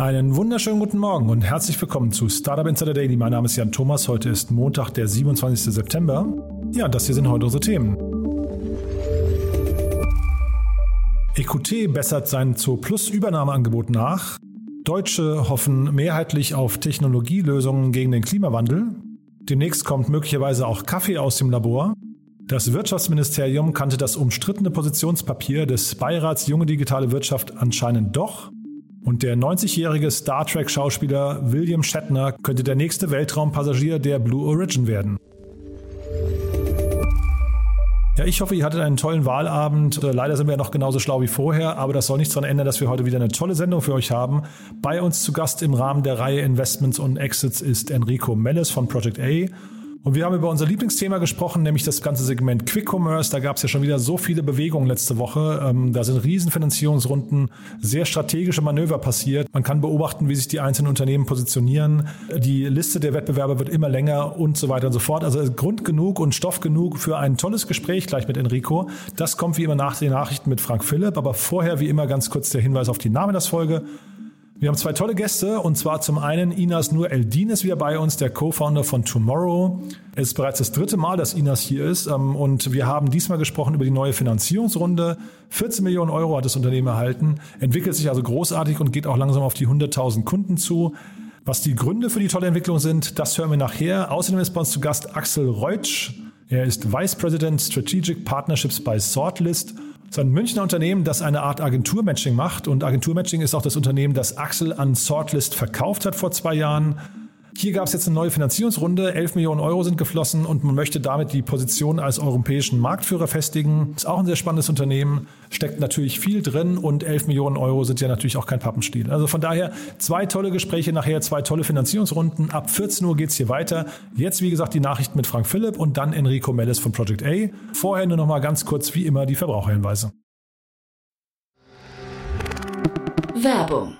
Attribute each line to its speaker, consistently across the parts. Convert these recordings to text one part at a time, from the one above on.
Speaker 1: Einen wunderschönen guten Morgen und herzlich willkommen zu Startup Insider Daily. Mein Name ist Jan Thomas. Heute ist Montag, der 27. September. Ja, das hier sind heute unsere Themen. EQT bessert sein Zoo Plus Übernahmeangebot nach. Deutsche hoffen mehrheitlich auf Technologielösungen gegen den Klimawandel. Demnächst kommt möglicherweise auch Kaffee aus dem Labor. Das Wirtschaftsministerium kannte das umstrittene Positionspapier des Beirats Junge Digitale Wirtschaft anscheinend doch. Und der 90-jährige Star Trek-Schauspieler William Shatner könnte der nächste Weltraumpassagier der Blue Origin werden. Ja, ich hoffe, ihr hattet einen tollen Wahlabend. Äh, leider sind wir ja noch genauso schlau wie vorher, aber das soll nichts daran ändern, dass wir heute wieder eine tolle Sendung für euch haben. Bei uns zu Gast im Rahmen der Reihe Investments und Exits ist Enrico Melles von Project A. Und wir haben über unser Lieblingsthema gesprochen, nämlich das ganze Segment Quick Commerce. Da gab es ja schon wieder so viele Bewegungen letzte Woche. Ähm, da sind Riesenfinanzierungsrunden, sehr strategische Manöver passiert. Man kann beobachten, wie sich die einzelnen Unternehmen positionieren. Die Liste der Wettbewerber wird immer länger und so weiter und so fort. Also Grund genug und Stoff genug für ein tolles Gespräch gleich mit Enrico. Das kommt wie immer nach den Nachrichten mit Frank Philipp. Aber vorher wie immer ganz kurz der Hinweis auf die Namen der Folge. Wir haben zwei tolle Gäste und zwar zum einen Inas Nur Eldin ist wieder bei uns, der Co-Founder von Tomorrow. Es ist bereits das dritte Mal, dass Inas hier ist ähm, und wir haben diesmal gesprochen über die neue Finanzierungsrunde. 14 Millionen Euro hat das Unternehmen erhalten, entwickelt sich also großartig und geht auch langsam auf die 100.000 Kunden zu. Was die Gründe für die tolle Entwicklung sind, das hören wir nachher. Außerdem ist bei uns zu Gast Axel Reutsch. Er ist Vice President Strategic Partnerships bei Sortlist es ein Münchner Unternehmen, das eine Art Agenturmatching macht. Und Agenturmatching ist auch das Unternehmen, das Axel an Sortlist verkauft hat vor zwei Jahren. Hier gab es jetzt eine neue Finanzierungsrunde, 11 Millionen Euro sind geflossen und man möchte damit die Position als europäischen Marktführer festigen. Ist auch ein sehr spannendes Unternehmen, steckt natürlich viel drin und 11 Millionen Euro sind ja natürlich auch kein Pappenstiel. Also von daher zwei tolle Gespräche nachher, zwei tolle Finanzierungsrunden. Ab 14 Uhr geht es hier weiter. Jetzt wie gesagt die Nachrichten mit Frank Philipp und dann Enrico Mellis von Project A. Vorher nur noch mal ganz kurz wie immer die Verbraucherhinweise.
Speaker 2: Werbung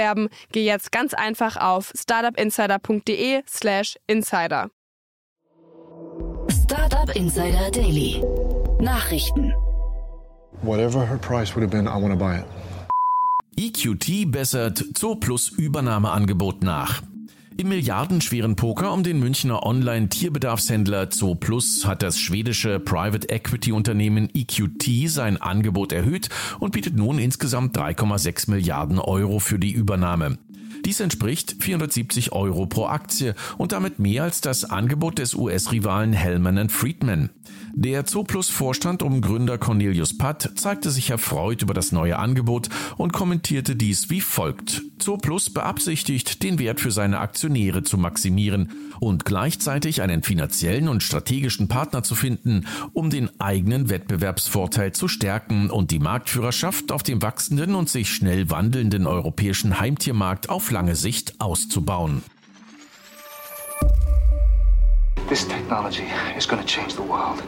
Speaker 2: geh jetzt ganz einfach auf startupinsider.de/slash insider.
Speaker 3: Startup Insider Daily. Nachrichten.
Speaker 4: Whatever her price would have been, I want to buy it.
Speaker 5: EQT bessert Zooplus Übernahmeangebot nach. Im milliardenschweren Poker um den Münchner Online-Tierbedarfshändler Zooplus hat das schwedische Private Equity Unternehmen EQT sein Angebot erhöht und bietet nun insgesamt 3,6 Milliarden Euro für die Übernahme. Dies entspricht 470 Euro pro Aktie und damit mehr als das Angebot des US-Rivalen Hellman Friedman. Der Zooplus-Vorstand um Gründer Cornelius Patt zeigte sich erfreut über das neue Angebot und kommentierte dies wie folgt. Zooplus beabsichtigt, den Wert für seine Aktionäre zu maximieren und gleichzeitig einen finanziellen und strategischen Partner zu finden, um den eigenen Wettbewerbsvorteil zu stärken und die Marktführerschaft auf dem wachsenden und sich schnell wandelnden europäischen Heimtiermarkt auf lange Sicht auszubauen. This technology is going to change the world.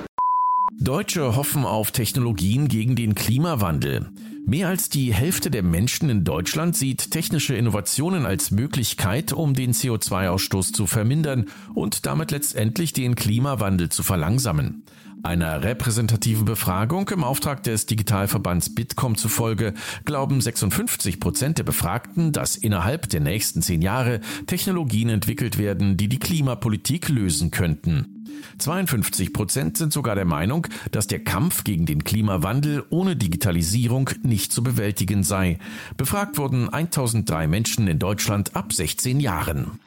Speaker 5: Deutsche hoffen auf Technologien gegen den Klimawandel. Mehr als die Hälfte der Menschen in Deutschland sieht technische Innovationen als Möglichkeit, um den CO2-Ausstoß zu vermindern und damit letztendlich den Klimawandel zu verlangsamen. Einer repräsentativen Befragung im Auftrag des Digitalverbands Bitkom zufolge glauben 56 Prozent der Befragten, dass innerhalb der nächsten zehn Jahre Technologien entwickelt werden, die die Klimapolitik lösen könnten. 52 Prozent sind sogar der Meinung, dass der Kampf gegen den Klimawandel ohne Digitalisierung nicht zu bewältigen sei. Befragt wurden 1003 Menschen in Deutschland ab 16 Jahren.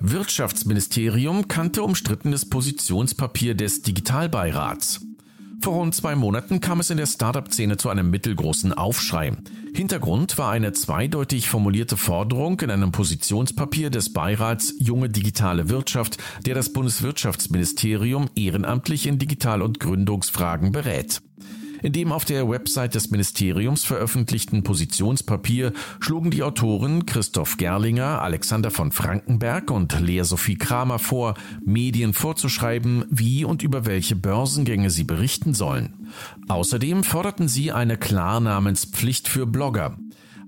Speaker 5: Wirtschaftsministerium kannte umstrittenes Positionspapier des Digitalbeirats. Vor rund zwei Monaten kam es in der Startup-Szene zu einem mittelgroßen Aufschrei. Hintergrund war eine zweideutig formulierte Forderung in einem Positionspapier des Beirats Junge Digitale Wirtschaft, der das Bundeswirtschaftsministerium ehrenamtlich in Digital- und Gründungsfragen berät. In dem auf der Website des Ministeriums veröffentlichten Positionspapier schlugen die Autoren Christoph Gerlinger, Alexander von Frankenberg und Lea Sophie Kramer vor, Medien vorzuschreiben, wie und über welche Börsengänge sie berichten sollen. Außerdem forderten sie eine Klarnamenspflicht für Blogger.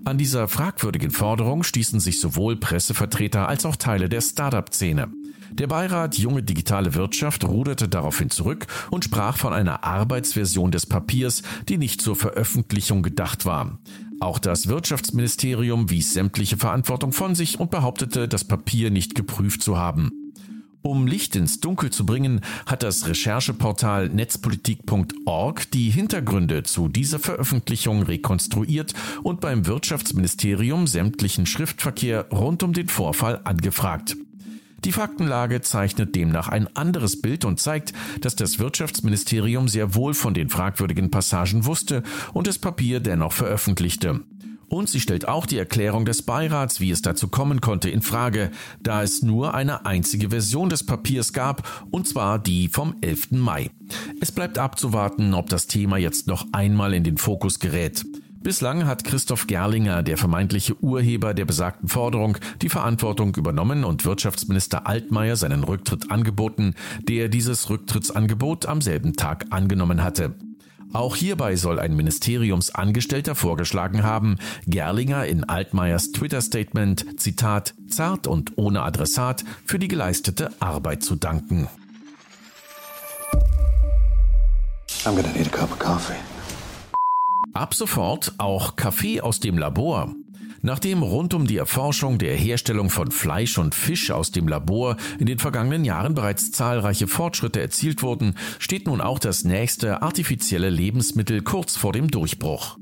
Speaker 5: An dieser fragwürdigen Forderung stießen sich sowohl Pressevertreter als auch Teile der Startup-Szene. Der Beirat Junge Digitale Wirtschaft ruderte daraufhin zurück und sprach von einer Arbeitsversion des Papiers, die nicht zur Veröffentlichung gedacht war. Auch das Wirtschaftsministerium wies sämtliche Verantwortung von sich und behauptete, das Papier nicht geprüft zu haben. Um Licht ins Dunkel zu bringen, hat das Rechercheportal netzpolitik.org die Hintergründe zu dieser Veröffentlichung rekonstruiert und beim Wirtschaftsministerium sämtlichen Schriftverkehr rund um den Vorfall angefragt. Die Faktenlage zeichnet demnach ein anderes Bild und zeigt, dass das Wirtschaftsministerium sehr wohl von den fragwürdigen Passagen wusste und das Papier dennoch veröffentlichte. Und sie stellt auch die Erklärung des Beirats, wie es dazu kommen konnte, in Frage, da es nur eine einzige Version des Papiers gab, und zwar die vom 11. Mai. Es bleibt abzuwarten, ob das Thema jetzt noch einmal in den Fokus gerät. Bislang hat Christoph Gerlinger, der vermeintliche Urheber der besagten Forderung, die Verantwortung übernommen und Wirtschaftsminister Altmaier seinen Rücktritt angeboten, der dieses Rücktrittsangebot am selben Tag angenommen hatte. Auch hierbei soll ein Ministeriumsangestellter vorgeschlagen haben, Gerlinger in Altmaiers Twitter-Statement, Zitat, zart und ohne Adressat für die geleistete Arbeit zu danken. I'm gonna need a cup of coffee. Ab sofort auch Kaffee aus dem Labor. Nachdem rund um die Erforschung der Herstellung von Fleisch und Fisch aus dem Labor in den vergangenen Jahren bereits zahlreiche Fortschritte erzielt wurden, steht nun auch das nächste artifizielle Lebensmittel kurz vor dem Durchbruch.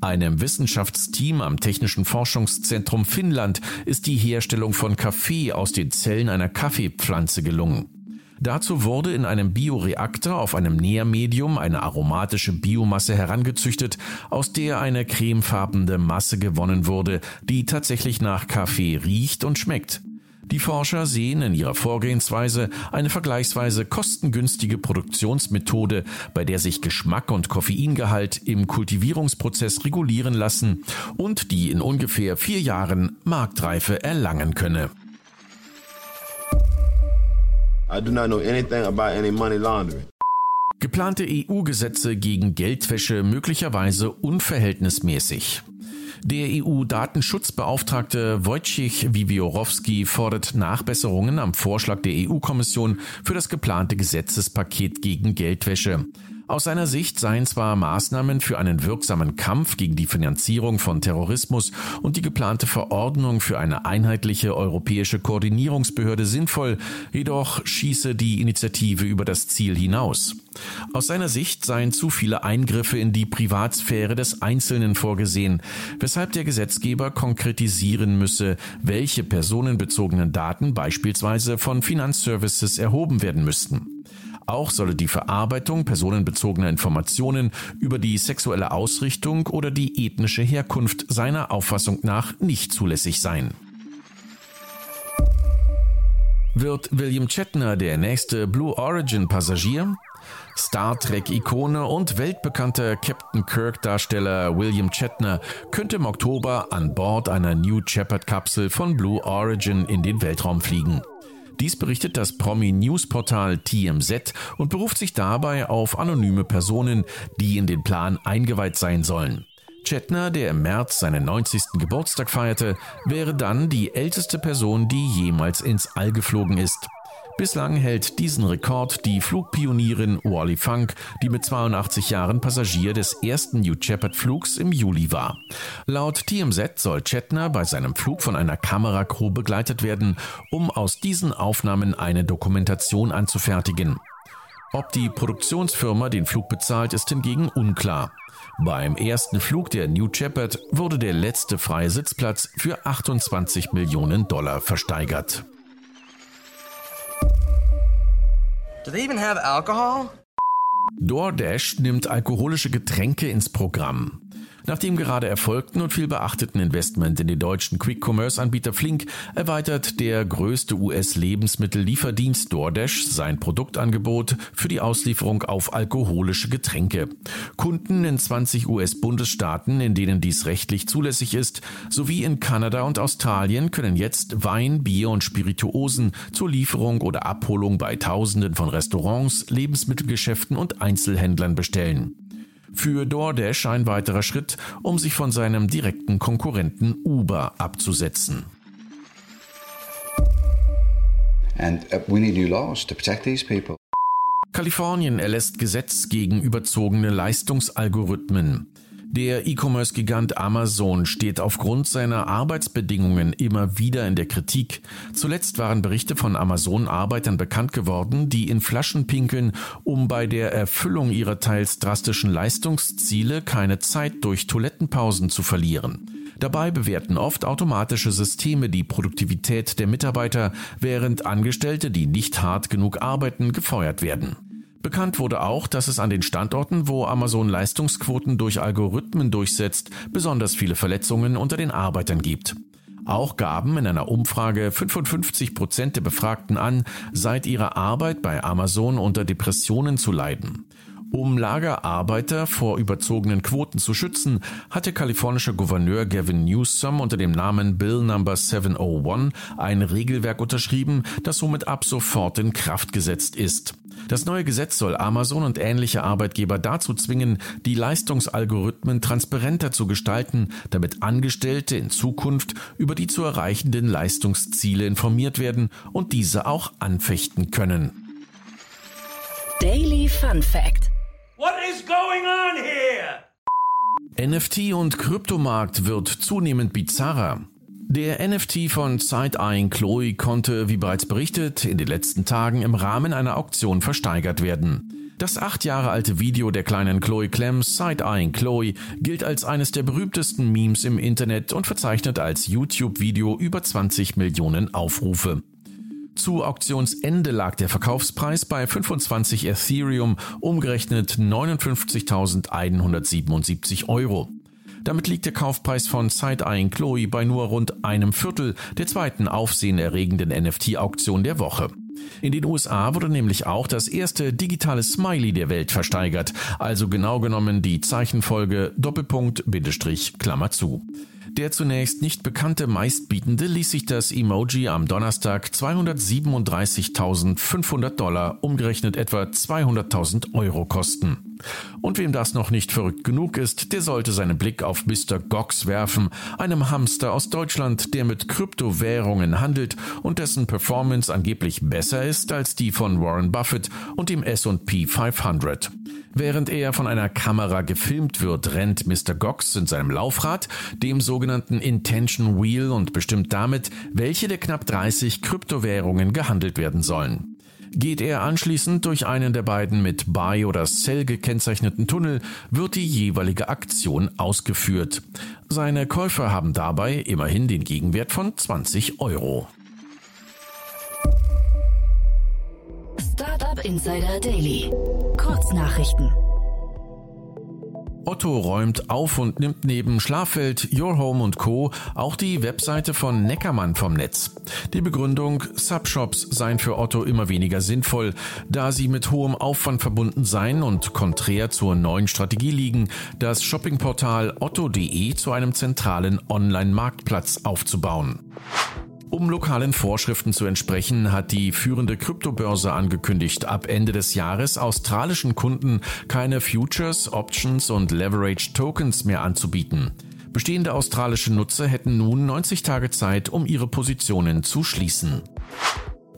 Speaker 5: Einem Wissenschaftsteam am Technischen Forschungszentrum Finnland ist die Herstellung von Kaffee aus den Zellen einer Kaffeepflanze gelungen. Dazu wurde in einem Bioreaktor auf einem Nährmedium eine aromatische Biomasse herangezüchtet, aus der eine cremefarbene Masse gewonnen wurde, die tatsächlich nach Kaffee riecht und schmeckt. Die Forscher sehen in ihrer Vorgehensweise eine vergleichsweise kostengünstige Produktionsmethode, bei der sich Geschmack und Koffeingehalt im Kultivierungsprozess regulieren lassen und die in ungefähr vier Jahren Marktreife erlangen könne. I do not know anything about any money laundering. Geplante EU-Gesetze gegen Geldwäsche möglicherweise unverhältnismäßig. Der EU-Datenschutzbeauftragte Wojciech Wiwiorowski fordert Nachbesserungen am Vorschlag der EU-Kommission für das geplante Gesetzespaket gegen Geldwäsche. Aus seiner Sicht seien zwar Maßnahmen für einen wirksamen Kampf gegen die Finanzierung von Terrorismus und die geplante Verordnung für eine einheitliche europäische Koordinierungsbehörde sinnvoll, jedoch schieße die Initiative über das Ziel hinaus. Aus seiner Sicht seien zu viele Eingriffe in die Privatsphäre des Einzelnen vorgesehen, weshalb der Gesetzgeber konkretisieren müsse, welche personenbezogenen Daten beispielsweise von Finanzservices erhoben werden müssten. Auch solle die Verarbeitung personenbezogener Informationen über die sexuelle Ausrichtung oder die ethnische Herkunft seiner Auffassung nach nicht zulässig sein. Wird William Shatner der nächste Blue Origin Passagier? Star Trek-Ikone und weltbekannter Captain Kirk-Darsteller William Shatner könnte im Oktober an Bord einer New Shepard-Kapsel von Blue Origin in den Weltraum fliegen. Dies berichtet das Promi-News-Portal TMZ und beruft sich dabei auf anonyme Personen, die in den Plan eingeweiht sein sollen. Chetner, der im März seinen 90. Geburtstag feierte, wäre dann die älteste Person, die jemals ins All geflogen ist. Bislang hält diesen Rekord die Flugpionierin Wally Funk, die mit 82 Jahren Passagier des ersten New Shepard Flugs im Juli war. Laut TMZ soll Chetner bei seinem Flug von einer Kameracrew begleitet werden, um aus diesen Aufnahmen eine Dokumentation anzufertigen. Ob die Produktionsfirma den Flug bezahlt, ist hingegen unklar. Beim ersten Flug der New Shepard wurde der letzte freie Sitzplatz für 28 Millionen Dollar versteigert. Do they even have alcohol? DoorDash nimmt alkoholische Getränke ins Programm. Nach dem gerade erfolgten und viel beachteten Investment in den deutschen Quick-Commerce-Anbieter Flink erweitert der größte US-Lebensmittellieferdienst DoorDash sein Produktangebot für die Auslieferung auf alkoholische Getränke. Kunden in 20 US-Bundesstaaten, in denen dies rechtlich zulässig ist, sowie in Kanada und Australien können jetzt Wein, Bier und Spirituosen zur Lieferung oder Abholung bei Tausenden von Restaurants, Lebensmittelgeschäften und Einzelhändlern bestellen. Für DoorDash ein weiterer Schritt, um sich von seinem direkten Konkurrenten Uber abzusetzen. And uh, we need new laws to protect these people. Kalifornien erlässt Gesetz gegen überzogene Leistungsalgorithmen. Der E-Commerce-Gigant Amazon steht aufgrund seiner Arbeitsbedingungen immer wieder in der Kritik. Zuletzt waren Berichte von Amazon-Arbeitern bekannt geworden, die in Flaschen pinkeln, um bei der Erfüllung ihrer teils drastischen Leistungsziele keine Zeit durch Toilettenpausen zu verlieren. Dabei bewerten oft automatische Systeme die Produktivität der Mitarbeiter, während Angestellte, die nicht hart genug arbeiten, gefeuert werden. Bekannt wurde auch, dass es an den Standorten, wo Amazon Leistungsquoten durch Algorithmen durchsetzt, besonders viele Verletzungen unter den Arbeitern gibt. Auch gaben in einer Umfrage 55 Prozent der Befragten an, seit ihrer Arbeit bei Amazon unter Depressionen zu leiden. Um Lagerarbeiter vor überzogenen Quoten zu schützen, hat der kalifornische Gouverneur Gavin Newsom unter dem Namen Bill Number 701 ein Regelwerk unterschrieben, das somit ab sofort in Kraft gesetzt ist. Das neue Gesetz soll Amazon und ähnliche Arbeitgeber dazu zwingen, die Leistungsalgorithmen transparenter zu gestalten, damit Angestellte in Zukunft über die zu erreichenden Leistungsziele informiert werden und diese auch anfechten können.
Speaker 3: Daily Fun Fact
Speaker 5: What is going on here? NFT und Kryptomarkt wird zunehmend bizarrer. Der NFT von Side-Eyeing Chloe konnte, wie bereits berichtet, in den letzten Tagen im Rahmen einer Auktion versteigert werden. Das acht Jahre alte Video der kleinen Chloe Clem, Side-Eyeing Chloe, gilt als eines der berühmtesten Memes im Internet und verzeichnet als YouTube-Video über 20 Millionen Aufrufe. Zu Auktionsende lag der Verkaufspreis bei 25 Ethereum, umgerechnet 59.177 Euro. Damit liegt der Kaufpreis von Side-Eyeing Chloe bei nur rund einem Viertel der zweiten aufsehenerregenden NFT-Auktion der Woche. In den USA wurde nämlich auch das erste digitale Smiley der Welt versteigert, also genau genommen die Zeichenfolge Doppelpunkt Bindestrich Klammer zu. Der zunächst nicht bekannte meistbietende ließ sich das Emoji am Donnerstag 237.500 Dollar, umgerechnet etwa 200.000 Euro kosten. Und wem das noch nicht verrückt genug ist, der sollte seinen Blick auf Mr. Gox werfen, einem Hamster aus Deutschland, der mit Kryptowährungen handelt und dessen Performance angeblich besser ist als die von Warren Buffett und dem S&P 500. Während er von einer Kamera gefilmt wird, rennt Mr. Gox in seinem Laufrad, dem sogenannten Intention Wheel und bestimmt damit, welche der knapp 30 Kryptowährungen gehandelt werden sollen. Geht er anschließend durch einen der beiden mit Buy oder Sell gekennzeichneten Tunnel, wird die jeweilige Aktion ausgeführt. Seine Käufer haben dabei immerhin den Gegenwert von 20 Euro.
Speaker 3: Startup Insider Daily. Kurznachrichten.
Speaker 5: Otto räumt auf und nimmt neben Schlaffeld, Your Home und Co. auch die Webseite von Neckermann vom Netz. Die Begründung, Subshops seien für Otto immer weniger sinnvoll, da sie mit hohem Aufwand verbunden seien und konträr zur neuen Strategie liegen, das Shoppingportal otto.de zu einem zentralen Online-Marktplatz aufzubauen. Um lokalen Vorschriften zu entsprechen, hat die führende Kryptobörse angekündigt, ab Ende des Jahres australischen Kunden keine Futures, Options und Leverage Tokens mehr anzubieten. Bestehende australische Nutzer hätten nun 90 Tage Zeit, um ihre Positionen zu schließen.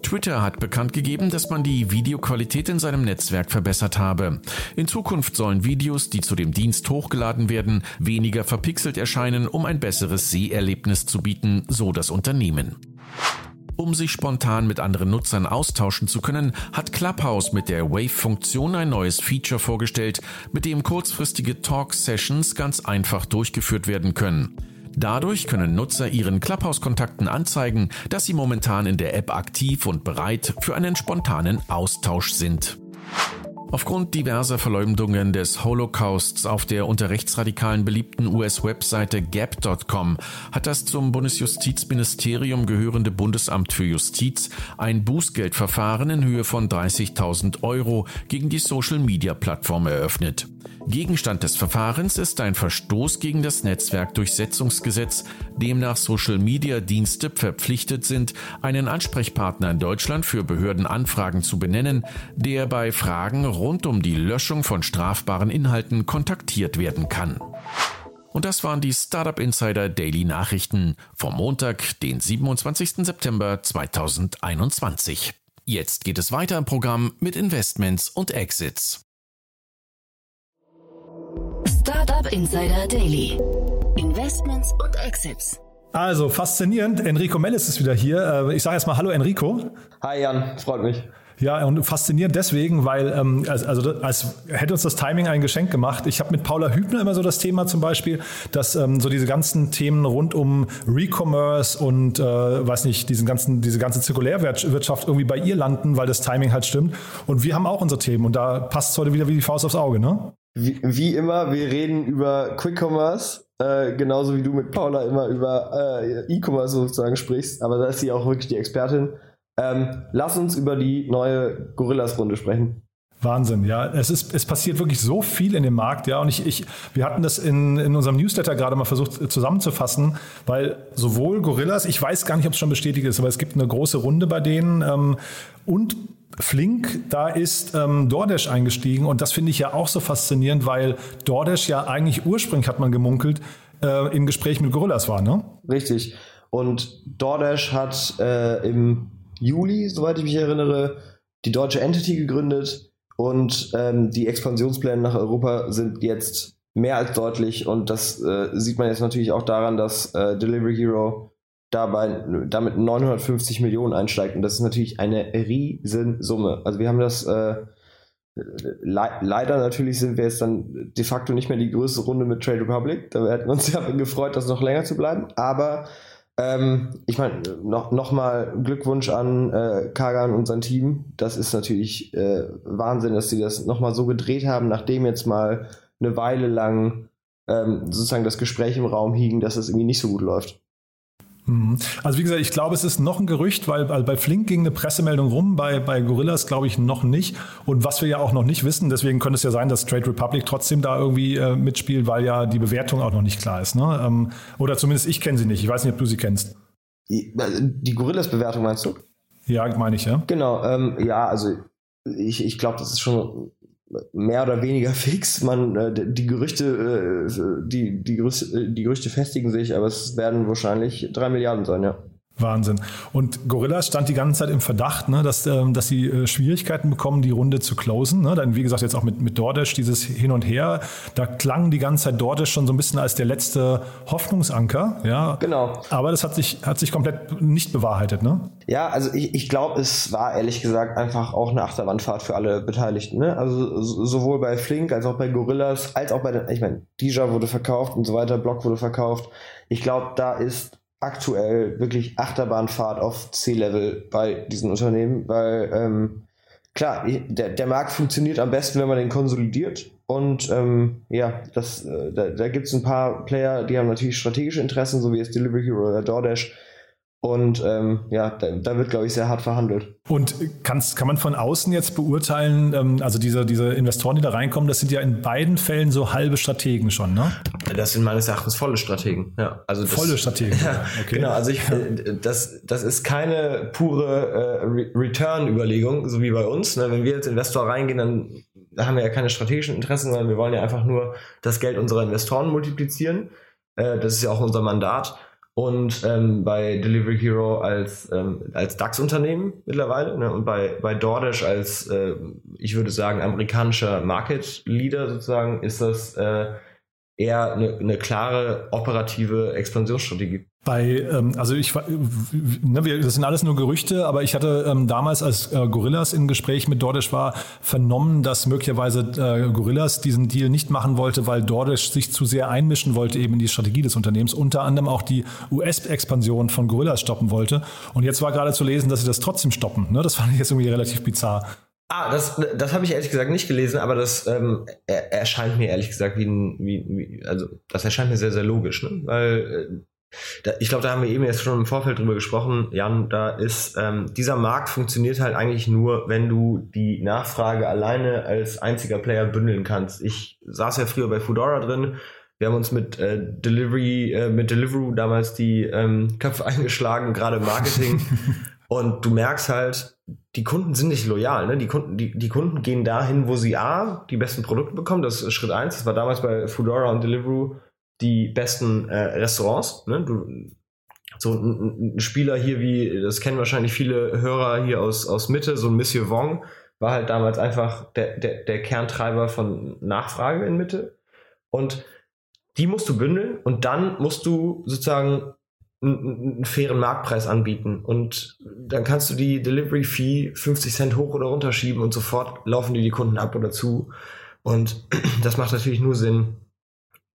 Speaker 5: Twitter hat bekannt gegeben, dass man die Videoqualität in seinem Netzwerk verbessert habe. In Zukunft sollen Videos, die zu dem Dienst hochgeladen werden, weniger verpixelt erscheinen, um ein besseres Seherlebnis zu bieten, so das Unternehmen. Um sich spontan mit anderen Nutzern austauschen zu können, hat Clubhouse mit der Wave-Funktion ein neues Feature vorgestellt, mit dem kurzfristige Talk-Sessions ganz einfach durchgeführt werden können. Dadurch können Nutzer ihren Clubhouse-Kontakten anzeigen, dass sie momentan in der App aktiv und bereit für einen spontanen Austausch sind. Aufgrund diverser Verleumdungen des Holocausts auf der unter Rechtsradikalen beliebten US-Webseite gap.com hat das zum Bundesjustizministerium gehörende Bundesamt für Justiz ein Bußgeldverfahren in Höhe von 30.000 Euro gegen die Social-Media-Plattform eröffnet. Gegenstand des Verfahrens ist ein Verstoß gegen das Netzwerkdurchsetzungsgesetz, demnach Social-Media-Dienste verpflichtet sind, einen Ansprechpartner in Deutschland für Behördenanfragen zu benennen, der bei Fragen rund um die Löschung von strafbaren Inhalten kontaktiert werden kann. Und das waren die Startup Insider Daily Nachrichten vom Montag, den 27. September 2021. Jetzt geht es weiter im Programm mit Investments und Exits.
Speaker 3: Startup Insider Daily. Investments und Exits.
Speaker 1: Also faszinierend. Enrico Mellis ist wieder hier. Äh, ich sage erstmal Hallo Enrico.
Speaker 6: Hi Jan, freut mich.
Speaker 1: Ja, und faszinierend deswegen, weil ähm, also als hätte uns das Timing ein Geschenk gemacht. Ich habe mit Paula Hübner immer so das Thema zum Beispiel, dass ähm, so diese ganzen Themen rund um Recommerce und äh, weiß nicht, diesen ganzen, diese ganze Zirkulärwirtschaft irgendwie bei ihr landen, weil das Timing halt stimmt. Und wir haben auch unsere Themen und da passt es heute wieder wie die Faust aufs Auge, ne?
Speaker 6: Wie, wie immer, wir reden über Quick Commerce, äh, genauso wie du mit Paula immer über äh, E-Commerce sozusagen sprichst, aber da ist sie auch wirklich die Expertin. Ähm, lass uns über die neue Gorillas-Runde sprechen.
Speaker 1: Wahnsinn, ja. Es ist, es passiert wirklich so viel in dem Markt, ja. Und ich, ich, wir hatten das in, in unserem Newsletter gerade mal versucht äh, zusammenzufassen, weil sowohl Gorillas, ich weiß gar nicht, ob es schon bestätigt ist, aber es gibt eine große Runde bei denen ähm, und Flink, da ist ähm, DoorDash eingestiegen und das finde ich ja auch so faszinierend, weil DoorDash ja eigentlich ursprünglich, hat man gemunkelt, äh, im Gespräch mit Gorillas war, ne?
Speaker 6: Richtig. Und DoorDash hat äh, im Juli, soweit ich mich erinnere, die deutsche Entity gegründet und ähm, die Expansionspläne nach Europa sind jetzt mehr als deutlich und das äh, sieht man jetzt natürlich auch daran, dass äh, Delivery Hero dabei damit 950 Millionen einsteigt und das ist natürlich eine Riesensumme. Also wir haben das äh, le leider natürlich sind wir jetzt dann de facto nicht mehr die größte Runde mit Trade Republic. Da hätten wir uns ja gefreut, das noch länger zu bleiben. Aber ähm, ich meine, noch, noch mal Glückwunsch an äh, Kagan und sein Team. Das ist natürlich äh, Wahnsinn, dass sie das noch mal so gedreht haben, nachdem jetzt mal eine Weile lang ähm, sozusagen das Gespräch im Raum hing, dass es irgendwie nicht so gut läuft.
Speaker 1: Mhm. Also wie gesagt, ich glaube, es ist noch ein Gerücht, weil, weil bei Flink ging eine Pressemeldung rum, bei, bei Gorillas glaube ich noch nicht. Und was wir ja auch noch nicht wissen, deswegen könnte es ja sein, dass Trade Republic trotzdem da irgendwie äh, mitspielt, weil ja die Bewertung auch noch nicht klar ist. Ne? Ähm, oder zumindest ich kenne sie nicht. Ich weiß nicht, ob du sie kennst.
Speaker 6: Die, die Gorillas-Bewertung meinst du?
Speaker 1: Ja, meine ich, ja.
Speaker 6: Genau, ähm, ja, also ich, ich glaube, das ist schon mehr oder weniger fix. Man, äh, die Gerüchte, äh, die, die, Gerüchte, die Gerüchte festigen sich, aber es werden wahrscheinlich drei Milliarden sein, ja.
Speaker 1: Wahnsinn. Und Gorillas stand die ganze Zeit im Verdacht, ne, dass, ähm, dass sie äh, Schwierigkeiten bekommen, die Runde zu closen. Ne? Dann, wie gesagt, jetzt auch mit, mit DoorDash, dieses Hin und Her. Da klang die ganze Zeit DoorDash schon so ein bisschen als der letzte Hoffnungsanker. Ja?
Speaker 6: Genau.
Speaker 1: Aber das hat sich, hat sich komplett nicht bewahrheitet, ne?
Speaker 6: Ja, also ich, ich glaube, es war ehrlich gesagt einfach auch eine Achterbahnfahrt für alle Beteiligten. Ne? Also sowohl bei Flink als auch bei Gorillas, als auch bei den, ich meine, Dija wurde verkauft und so weiter, Block wurde verkauft. Ich glaube, da ist aktuell wirklich Achterbahnfahrt auf C-Level bei diesen Unternehmen, weil ähm, klar, der, der Markt funktioniert am besten, wenn man den konsolidiert. Und ähm, ja, das, äh, da, da gibt es ein paar Player, die haben natürlich strategische Interessen, so wie es Delivery Hero oder DoorDash. Und ähm, ja, da, da wird, glaube ich, sehr hart verhandelt.
Speaker 1: Und kannst, kann man von außen jetzt beurteilen, ähm, also diese, diese Investoren, die da reinkommen, das sind ja in beiden Fällen so halbe Strategen schon, ne?
Speaker 6: Das sind meines Erachtens volle Strategen, ja. Also das,
Speaker 1: volle Strategen,
Speaker 6: ja, okay. Genau, also ich, das, das ist keine pure äh, Return-Überlegung, so wie bei uns. Ne? Wenn wir als Investor reingehen, dann haben wir ja keine strategischen Interessen, sondern wir wollen ja einfach nur das Geld unserer Investoren multiplizieren. Äh, das ist ja auch unser Mandat. Und ähm, bei Delivery Hero als, ähm, als DAX-Unternehmen mittlerweile ne? und bei, bei DoorDash als, äh, ich würde sagen, amerikanischer Market Leader sozusagen, ist das äh, eher eine, eine klare operative Expansionsstrategie.
Speaker 1: Bei, ähm, also ich, ne, wir, das sind alles nur Gerüchte, aber ich hatte ähm, damals, als äh, Gorillas im Gespräch mit DoorDash war, vernommen, dass möglicherweise äh, Gorillas diesen Deal nicht machen wollte, weil DoorDash sich zu sehr einmischen wollte eben in die Strategie des Unternehmens, unter anderem auch die US-Expansion von Gorillas stoppen wollte. Und jetzt war gerade zu lesen, dass sie das trotzdem stoppen. Ne? Das fand ich jetzt irgendwie relativ bizarr.
Speaker 6: Ah, das, das habe ich ehrlich gesagt nicht gelesen, aber das ähm, er, erscheint mir ehrlich gesagt wie ein, wie, wie, also das erscheint mir sehr, sehr logisch, ne? weil äh, da, ich glaube, da haben wir eben jetzt schon im Vorfeld drüber gesprochen, Jan, da ist, ähm, dieser Markt funktioniert halt eigentlich nur, wenn du die Nachfrage alleine als einziger Player bündeln kannst. Ich saß ja früher bei Foodora drin, wir haben uns mit äh, Delivery, äh, mit Deliveroo damals die ähm, Köpfe eingeschlagen, gerade Marketing. Und du merkst halt, die Kunden sind nicht loyal. Ne? Die, Kunden, die, die Kunden gehen dahin, wo sie A, die besten Produkte bekommen. Das ist Schritt eins. Das war damals bei Foodora und Deliveroo die besten äh, Restaurants. Ne? Du, so ein, ein, Spieler hier wie, das kennen wahrscheinlich viele Hörer hier aus, aus Mitte, so ein Monsieur Wong, war halt damals einfach der, der, der Kerntreiber von Nachfrage in Mitte. Und die musst du bündeln und dann musst du sozusagen einen, fairen Marktpreis anbieten. Und dann kannst du die Delivery Fee 50 Cent hoch oder runter schieben und sofort laufen dir die Kunden ab oder zu. Und das macht natürlich nur Sinn,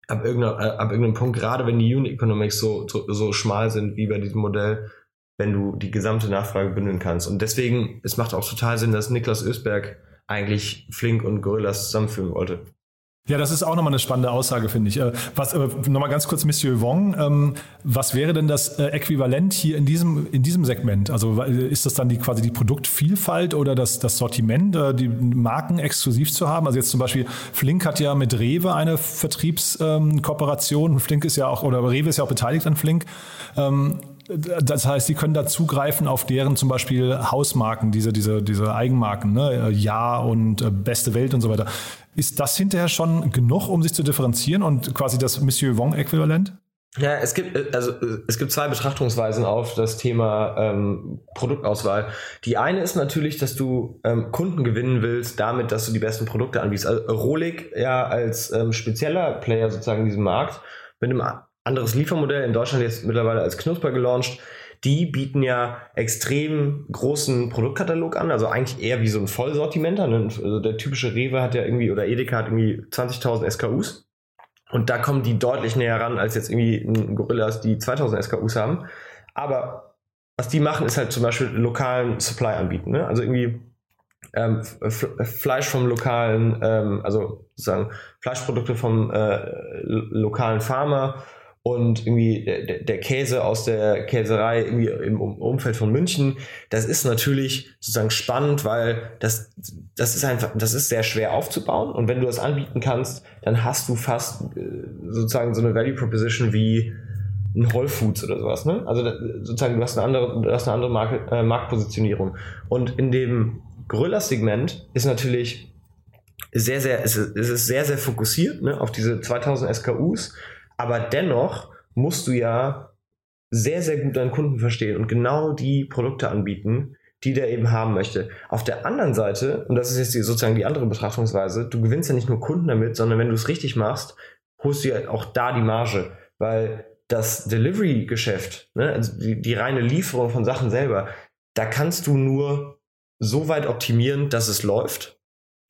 Speaker 6: ab, irgendeiner, äh, ab irgendeinem Punkt, gerade wenn die Unit Economics so, so, so schmal sind wie bei diesem Modell, wenn du die gesamte Nachfrage bündeln kannst. Und deswegen, es macht auch total Sinn, dass Niklas Ösberg eigentlich Flink und Gorillas zusammenführen wollte.
Speaker 1: Ja, das ist auch nochmal eine spannende Aussage, finde ich. Äh, was, äh, nochmal ganz kurz, Monsieur Wong, ähm, was wäre denn das äh, Äquivalent hier in diesem, in diesem Segment? Also ist das dann die, quasi die Produktvielfalt oder das, das Sortiment, die Marken exklusiv zu haben? Also jetzt zum Beispiel, Flink hat ja mit Rewe eine Vertriebskooperation. Flink ist ja auch, oder Rewe ist ja auch beteiligt an Flink. Das heißt, sie können da zugreifen auf deren zum Beispiel Hausmarken, diese, diese, diese Eigenmarken, ne? Ja und Beste Welt und so weiter. Ist das hinterher schon genug, um sich zu differenzieren und quasi das Monsieur Wong-Äquivalent?
Speaker 6: Ja, es gibt also es gibt zwei Betrachtungsweisen auf das Thema ähm, Produktauswahl. Die eine ist natürlich, dass du ähm, Kunden gewinnen willst, damit, dass du die besten Produkte anbietest. Also Rolik ja als ähm, spezieller Player sozusagen in diesem Markt mit einem anderes Liefermodell in Deutschland jetzt mittlerweile als Knusper gelauncht die bieten ja extrem großen Produktkatalog an, also eigentlich eher wie so ein Vollsortimenter. Ne? Also der typische Rewe hat ja irgendwie, oder Edeka hat irgendwie 20.000 SKUs. Und da kommen die deutlich näher ran, als jetzt irgendwie Gorillas, die 2000 SKUs haben. Aber was die machen, ist halt zum Beispiel lokalen Supply anbieten. Ne? Also irgendwie ähm, Fleisch vom lokalen, ähm, also sozusagen Fleischprodukte vom äh, lokalen Farmer und irgendwie der, Käse aus der Käserei irgendwie im Umfeld von München. Das ist natürlich sozusagen spannend, weil das, das ist einfach, das ist sehr schwer aufzubauen. Und wenn du das anbieten kannst, dann hast du fast äh, sozusagen so eine Value Proposition wie ein Whole Foods oder sowas. Ne? Also sozusagen du hast eine andere, du hast eine andere Marke, äh, Marktpositionierung. Und in dem Gorillas-Segment ist natürlich sehr, sehr, es ist, ist sehr, sehr fokussiert ne, auf diese 2000 SKUs aber dennoch musst du ja sehr, sehr gut deinen Kunden verstehen und genau die Produkte anbieten, die der eben haben möchte. Auf der anderen Seite, und das ist jetzt die, sozusagen die andere Betrachtungsweise, du gewinnst ja nicht nur Kunden damit, sondern wenn du es richtig machst, holst du ja auch da die Marge, weil das Delivery-Geschäft, ne, also die, die reine Lieferung von Sachen selber, da kannst du nur so weit optimieren, dass es läuft.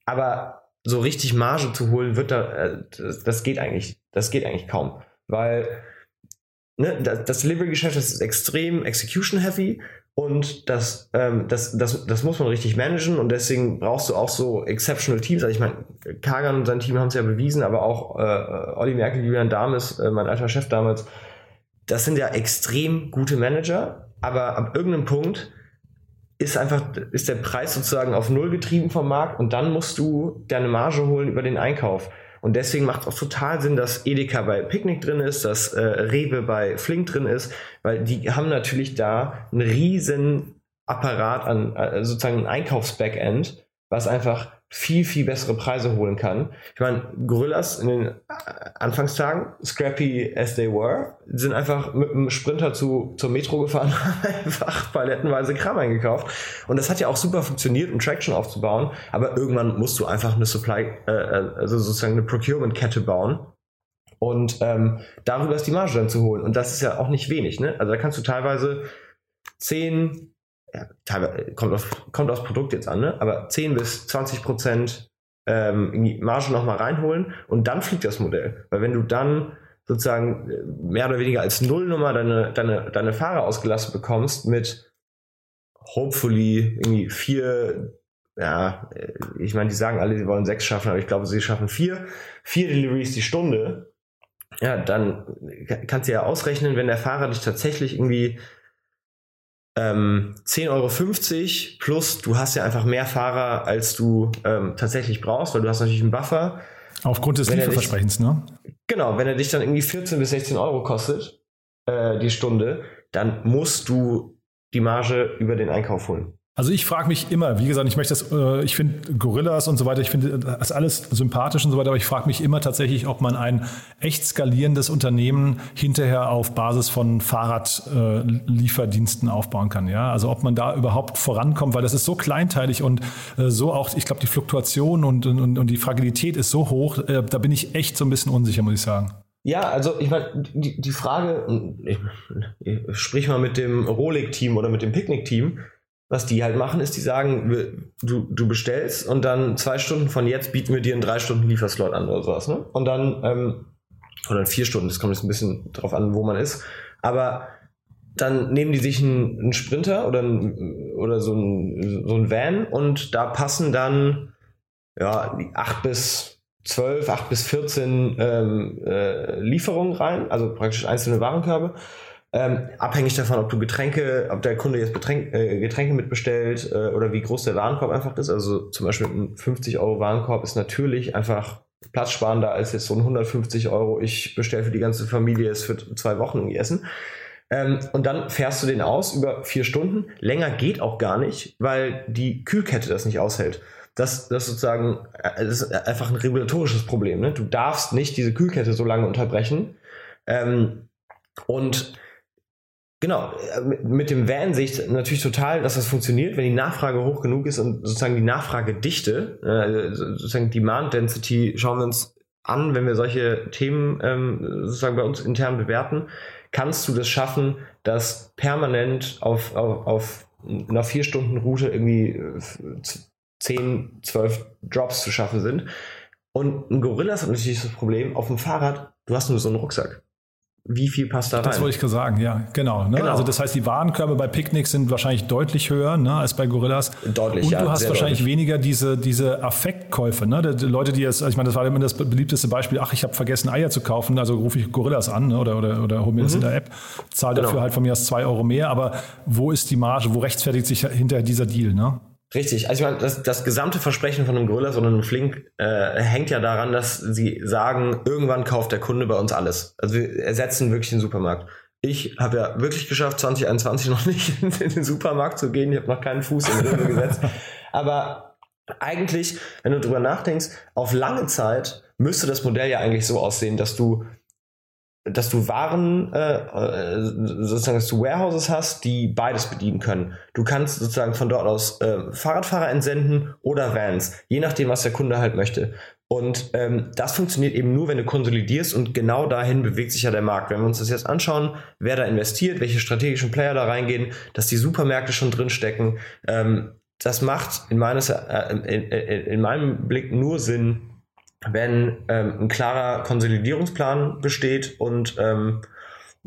Speaker 6: Aber so richtig Marge zu holen, wird da, äh, das, geht eigentlich, das geht eigentlich kaum. Weil ne, das, das Delivery-Geschäft ist extrem execution-heavy und das, ähm, das, das, das muss man richtig managen und deswegen brauchst du auch so exceptional Teams. Also ich meine, Kagan und sein Team haben es ja bewiesen, aber auch äh, Olli Merkel, Julian Dames, äh, mein alter Chef damals, das sind ja extrem gute Manager, aber ab irgendeinem Punkt ist einfach, ist der Preis sozusagen auf Null getrieben vom Markt und dann musst du deine Marge holen über den Einkauf. Und deswegen macht es auch total Sinn, dass Edeka bei Picknick drin ist, dass äh, Rewe bei Flink drin ist, weil die haben natürlich da einen riesen Apparat an, äh, sozusagen ein Einkaufsbackend, was einfach viel, viel bessere Preise holen kann. Ich meine, Gorillas in den Anfangstagen, scrappy as they were, sind einfach mit einem Sprinter zu, zur Metro gefahren, einfach palettenweise Kram eingekauft. Und das hat ja auch super funktioniert, um Traction aufzubauen. Aber irgendwann musst du einfach eine Supply, äh, äh also sozusagen eine Procurement-Kette bauen. Und ähm, darüber ist die Marge dann zu holen. Und das ist ja auch nicht wenig. Ne? Also da kannst du teilweise 10, ja, teilweise, kommt, auf, kommt aufs Produkt jetzt an, ne? aber 10 bis 20 Prozent ähm, Marge nochmal reinholen und dann fliegt das Modell. Weil wenn du dann sozusagen äh, mehr oder weniger als Nullnummer deine, deine, deine Fahrer ausgelastet bekommst mit hopefully irgendwie vier, ja, äh, ich meine, die sagen alle, sie wollen sechs schaffen, aber ich glaube, sie schaffen vier, vier Deliveries die Stunde. Ja, dann kannst du ja ausrechnen, wenn der Fahrer dich tatsächlich irgendwie ähm, 10,50 Euro plus du hast ja einfach mehr Fahrer, als du ähm, tatsächlich brauchst, weil du hast natürlich einen Buffer.
Speaker 1: Aufgrund des Lieferversprechens, ne?
Speaker 6: Genau, wenn er dich dann irgendwie 14 bis 16 Euro kostet, äh, die Stunde, dann musst du die Marge über den Einkauf holen.
Speaker 1: Also ich frage mich immer, wie gesagt, ich möchte das, äh, ich finde Gorillas und so weiter, ich finde das alles sympathisch und so weiter, aber ich frage mich immer tatsächlich, ob man ein echt skalierendes Unternehmen hinterher auf Basis von Fahrradlieferdiensten äh, aufbauen kann. Ja, also ob man da überhaupt vorankommt, weil das ist so kleinteilig und äh, so auch, ich glaube, die Fluktuation und, und, und die Fragilität ist so hoch, da bin ich echt so ein bisschen unsicher, muss ich sagen.
Speaker 6: Ja, also ich meine, die, die Frage, ich, ich sprich mal mit dem Rolik-Team oder mit dem Picknick-Team, was die halt machen, ist, die sagen, du, du bestellst und dann zwei Stunden von jetzt bieten wir dir einen drei Stunden Lieferslot an oder sowas, ne? Und dann, ähm, oder in vier Stunden, das kommt jetzt ein bisschen drauf an, wo man ist. Aber dann nehmen die sich einen, einen Sprinter oder, ein, oder so ein, so ein Van und da passen dann ja, acht bis zwölf, acht bis 14 ähm, äh, Lieferungen rein, also praktisch einzelne Warenkörbe. Ähm, abhängig davon, ob du Getränke, ob der Kunde jetzt Betränk, äh, Getränke mitbestellt äh, oder wie groß der Warenkorb einfach ist. Also zum Beispiel ein 50 Euro Warenkorb ist natürlich einfach platzsparender als jetzt so ein 150 Euro, ich bestelle für die ganze Familie es für zwei Wochen irgendwie Essen. Ähm, und dann fährst du den aus über vier Stunden. Länger geht auch gar nicht, weil die Kühlkette das nicht aushält. Das, das sozusagen, äh, das ist einfach ein regulatorisches Problem. Ne? Du darfst nicht diese Kühlkette so lange unterbrechen. Ähm, und Genau, äh, mit dem Van sehe ich natürlich total, dass das funktioniert, wenn die Nachfrage hoch genug ist und sozusagen die Nachfragedichte, äh, sozusagen Demand Density schauen wir uns an, wenn wir solche Themen ähm, sozusagen bei uns intern bewerten, kannst du das schaffen, dass permanent auf, auf, auf einer vier Stunden Route irgendwie 10, äh, 12 Drops zu schaffen sind. Und ein Gorillas hat natürlich das Problem, auf dem Fahrrad, du hast nur so einen Rucksack wie viel passt da rein?
Speaker 1: Das wollte ich gerade sagen, ja, genau, ne? genau, Also das heißt, die Warenkörbe bei Picknicks sind wahrscheinlich deutlich höher ne, als bei Gorillas.
Speaker 6: Deutlich,
Speaker 1: Und
Speaker 6: ja,
Speaker 1: du hast wahrscheinlich deutlich. weniger diese, diese Affektkäufe. Ne? Die Leute, die jetzt, ich meine, das war immer das beliebteste Beispiel, ach, ich habe vergessen, Eier zu kaufen, also rufe ich Gorillas an ne? oder, oder, oder hole mir mhm. das in der App, zahle genau. dafür halt von mir aus zwei Euro mehr. Aber wo ist die Marge, wo rechtfertigt sich hinter dieser Deal? Ne?
Speaker 6: Richtig, also ich meine, das, das gesamte Versprechen von einem Gorilla und einem Flink äh, hängt ja daran, dass sie sagen, irgendwann kauft der Kunde bei uns alles. Also wir ersetzen wirklich den Supermarkt. Ich habe ja wirklich geschafft, 2021 noch nicht in, den Supermarkt zu gehen. Ich habe noch keinen Fuß in den gesetzt. Aber eigentlich, wenn du drüber nachdenkst, auf lange Zeit müsste das Modell ja eigentlich so aussehen, dass du dass du Waren, äh, äh, sozusagen, dass du Warehouses hast, die beides bedienen können. Du kannst sozusagen von dort aus äh, Fahrradfahrer entsenden oder Vans, je nachdem, was der Kunde halt möchte. Und ähm, das funktioniert eben nur, wenn du konsolidierst und genau dahin bewegt sich ja der Markt. Wenn wir uns das jetzt anschauen, wer da investiert, welche strategischen Player da reingehen, dass die Supermärkte schon drinstecken, ähm, das macht in, meines, äh, in, in, in meinem Blick nur Sinn, wenn ähm, ein klarer Konsolidierungsplan besteht und ähm,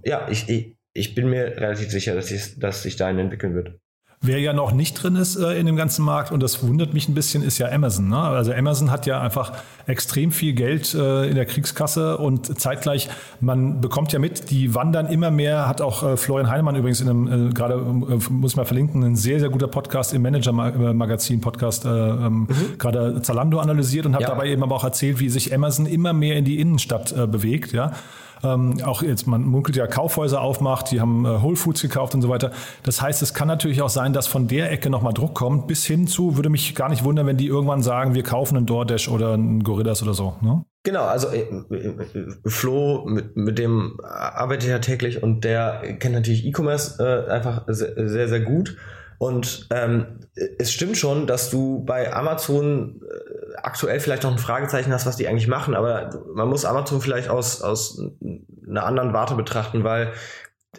Speaker 6: ja, ich, ich, ich bin mir relativ sicher, dass, ich, dass sich dahin entwickeln wird.
Speaker 1: Wer ja noch nicht drin ist äh, in dem ganzen Markt, und das wundert mich ein bisschen, ist ja Amazon. Ne? Also Amazon hat ja einfach extrem viel Geld äh, in der Kriegskasse und zeitgleich, man bekommt ja mit, die wandern immer mehr, hat auch äh, Florian Heinemann übrigens in einem, äh, gerade äh, muss man verlinken, ein sehr, sehr guter Podcast im Manager-Magazin-Podcast, äh, ähm, mhm. gerade Zalando analysiert und hat ja. dabei eben aber auch erzählt, wie sich Amazon immer mehr in die Innenstadt bewegt, ja. Ähm, auch jetzt, man munkelt ja Kaufhäuser aufmacht, die haben äh, Whole Foods gekauft und so weiter. Das heißt, es kann natürlich auch sein, dass von der Ecke nochmal Druck kommt, bis hin zu, würde mich gar nicht wundern, wenn die irgendwann sagen, wir kaufen einen DoorDash oder einen Gorillas oder so. Ne?
Speaker 6: Genau, also äh, äh, Flo, mit, mit dem arbeite ich ja täglich und der kennt natürlich E-Commerce äh, einfach sehr, sehr, sehr gut. Und ähm, es stimmt schon, dass du bei Amazon äh, aktuell vielleicht noch ein Fragezeichen hast, was die eigentlich machen, aber man muss Amazon vielleicht aus, aus einer anderen Warte betrachten, weil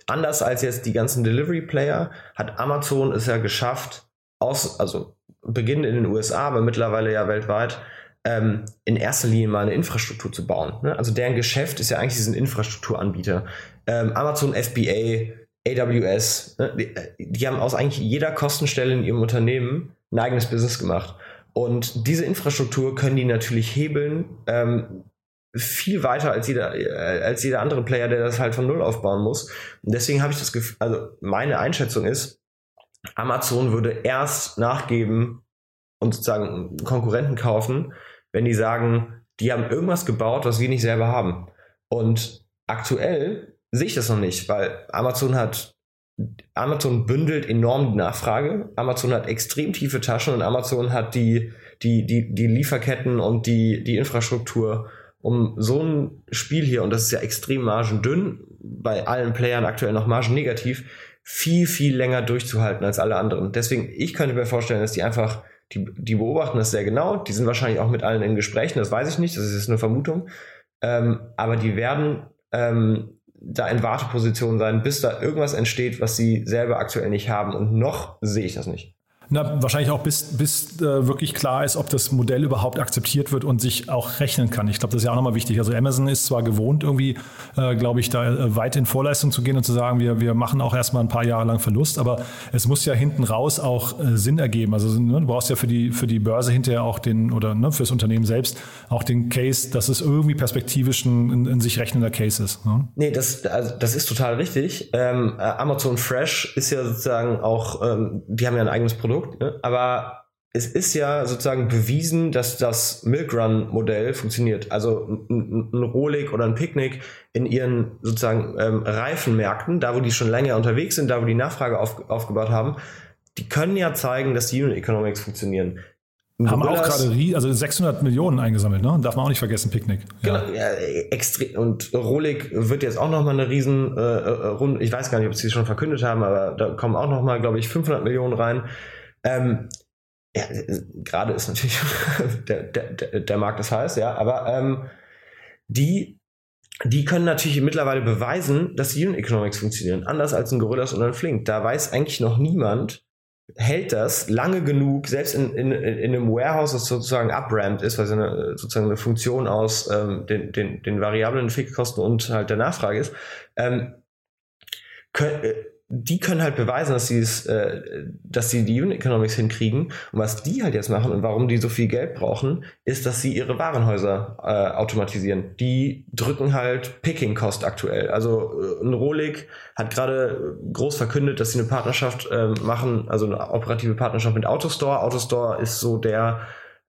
Speaker 6: anders als jetzt die ganzen Delivery-Player hat Amazon es ja geschafft, aus, also beginnend in den USA, aber mittlerweile ja weltweit, ähm, in erster Linie mal eine Infrastruktur zu bauen. Ne? Also deren Geschäft ist ja eigentlich diesen Infrastrukturanbieter. Ähm, Amazon FBA, AWS, ne? die, die, haben aus eigentlich jeder Kostenstelle in ihrem Unternehmen ein eigenes Business gemacht. Und diese Infrastruktur können die natürlich hebeln, ähm, viel weiter als jeder, äh, als jeder andere Player, der das halt von Null aufbauen muss. Und deswegen habe ich das Gefühl, also meine Einschätzung ist, Amazon würde erst nachgeben und sozusagen Konkurrenten kaufen, wenn die sagen, die haben irgendwas gebaut, was wir nicht selber haben. Und aktuell sehe ich das noch nicht, weil Amazon hat Amazon bündelt enorm die Nachfrage. Amazon hat extrem tiefe Taschen und Amazon hat die, die, die, die Lieferketten und die, die Infrastruktur, um so ein Spiel hier, und das ist ja extrem margendünn, bei allen Playern aktuell noch margennegativ, viel, viel länger durchzuhalten als alle anderen. Deswegen, ich könnte mir vorstellen, dass die einfach die, die beobachten das sehr genau. Die sind wahrscheinlich auch mit allen in Gesprächen, das weiß ich nicht, das ist jetzt eine Vermutung. Ähm, aber die werden ähm, da in Warteposition sein, bis da irgendwas entsteht, was sie selber aktuell nicht haben. Und noch sehe ich das nicht.
Speaker 1: Na, wahrscheinlich auch bis, bis äh, wirklich klar ist, ob das Modell überhaupt akzeptiert wird und sich auch rechnen kann. Ich glaube, das ist ja auch nochmal wichtig. Also Amazon ist zwar gewohnt, irgendwie, äh, glaube ich, da äh, weit in Vorleistung zu gehen und zu sagen, wir, wir machen auch erstmal ein paar Jahre lang Verlust, aber es muss ja hinten raus auch äh, Sinn ergeben. Also ne, du brauchst ja für die, für die Börse hinterher auch den, oder ne, fürs Unternehmen selbst auch den Case, dass es irgendwie perspektivisch ein, ein sich rechnender Case ist. Ne?
Speaker 6: Nee, das, also, das ist total richtig. Ähm, äh, Amazon Fresh ist ja sozusagen auch, ähm, die haben ja ein eigenes Produkt Produkt, ne? aber es ist ja sozusagen bewiesen, dass das Milk Run Modell funktioniert. Also ein, ein Rolik oder ein Picknick in ihren sozusagen ähm, Reifenmärkten, da wo die schon länger unterwegs sind, da wo die Nachfrage auf, aufgebaut haben, die können ja zeigen, dass die Unit Economics funktionieren.
Speaker 1: Haben auch gerade also 600 Millionen eingesammelt, ne? Darf man auch nicht vergessen, Picknick.
Speaker 6: Ja. Genau, ja, extrem. Und Rolik wird jetzt auch nochmal eine riesen äh, äh, Runde, ich weiß gar nicht, ob sie es schon verkündet haben, aber da kommen auch nochmal, glaube ich, 500 Millionen rein. Ähm, ja, gerade ist natürlich der, der, der Markt ist heiß, ja, aber ähm, die, die können natürlich mittlerweile beweisen, dass die Unit Economics funktionieren, anders als ein Gorillas oder ein Flink. Da weiß eigentlich noch niemand, hält das lange genug, selbst in, in, in einem Warehouse, das sozusagen uprampt ist, weil es eine, sozusagen eine Funktion aus ähm, den, den, den variablen Fixkosten und halt der Nachfrage ist, ähm, können, äh, die können halt beweisen, dass sie es, äh, dass sie die Unit Economics hinkriegen. Und was die halt jetzt machen und warum die so viel Geld brauchen, ist, dass sie ihre Warenhäuser äh, automatisieren. Die drücken halt Picking Cost aktuell. Also äh, ein Rolik hat gerade groß verkündet, dass sie eine Partnerschaft äh, machen, also eine operative Partnerschaft mit Autostore. Autostore ist so der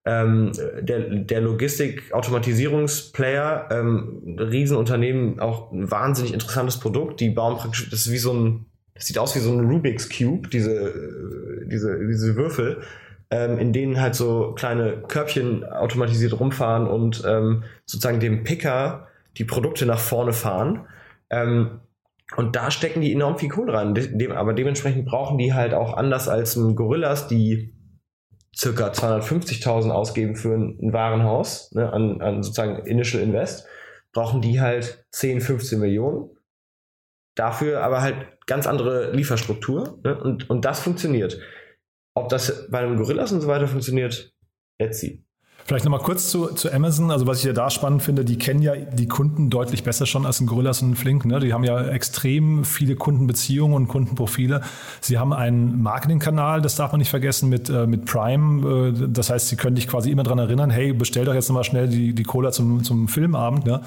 Speaker 6: ähm, der, der Logistik-Automatisierungsplayer, ähm, Riesenunternehmen, auch ein wahnsinnig interessantes Produkt. Die bauen praktisch, das ist wie so ein das sieht aus wie so ein Rubik's Cube, diese, äh, diese, diese Würfel, ähm, in denen halt so kleine Körbchen automatisiert rumfahren und ähm, sozusagen dem Picker die Produkte nach vorne fahren. Ähm, und da stecken die enorm viel Kohle rein. De aber dementsprechend brauchen die halt auch anders als ein Gorillas, die circa 250.000 ausgeben für ein, Warenhaus, ne, an, an sozusagen Initial Invest, brauchen die halt 10, 15 Millionen. Dafür aber halt ganz andere Lieferstruktur ne? und, und das funktioniert. Ob das bei einem Gorillas und so weiter funktioniert, let's see.
Speaker 1: Vielleicht nochmal kurz zu, zu Amazon. Also was ich ja da spannend finde, die kennen ja die Kunden deutlich besser schon als ein Gorillas und ein Flink. Ne? Die haben ja extrem viele Kundenbeziehungen und Kundenprofile. Sie haben einen Marketingkanal, das darf man nicht vergessen, mit, äh, mit Prime. Äh, das heißt, sie können dich quasi immer daran erinnern, hey, bestell doch jetzt nochmal schnell die, die Cola zum, zum Filmabend. Ne?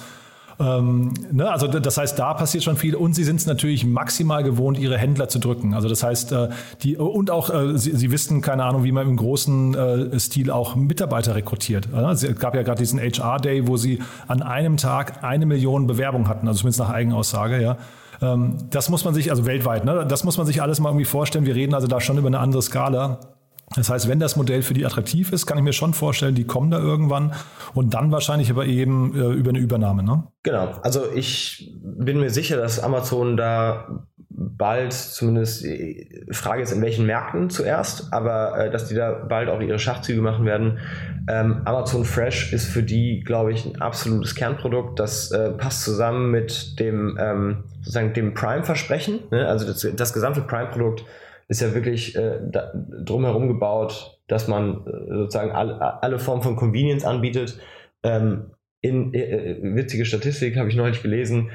Speaker 1: Ähm, ne? Also das heißt, da passiert schon viel und sie sind es natürlich maximal gewohnt, ihre Händler zu drücken. Also das heißt, äh, die und auch äh, sie, sie wissen, keine Ahnung, wie man im großen äh, Stil auch Mitarbeiter rekrutiert. Es gab ja gerade diesen HR-Day, wo sie an einem Tag eine Million Bewerbungen hatten, also zumindest nach Eigenaussage, ja. Ähm, das muss man sich, also weltweit, ne? das muss man sich alles mal irgendwie vorstellen. Wir reden also da schon über eine andere Skala. Das heißt, wenn das Modell für die attraktiv ist, kann ich mir schon vorstellen, die kommen da irgendwann und dann wahrscheinlich aber eben äh, über eine Übernahme. Ne?
Speaker 6: Genau, also ich bin mir sicher, dass Amazon da bald, zumindest die Frage ist in welchen Märkten zuerst, aber äh, dass die da bald auch ihre Schachzüge machen werden. Ähm, Amazon Fresh ist für die, glaube ich, ein absolutes Kernprodukt. Das äh, passt zusammen mit dem ähm, sozusagen dem Prime-Versprechen. Ne? Also das, das gesamte Prime-Produkt ist ja wirklich äh, da, drumherum gebaut, dass man äh, sozusagen alle, alle Formen von Convenience anbietet. Ähm, in äh, äh, witzige Statistik habe ich neulich gelesen.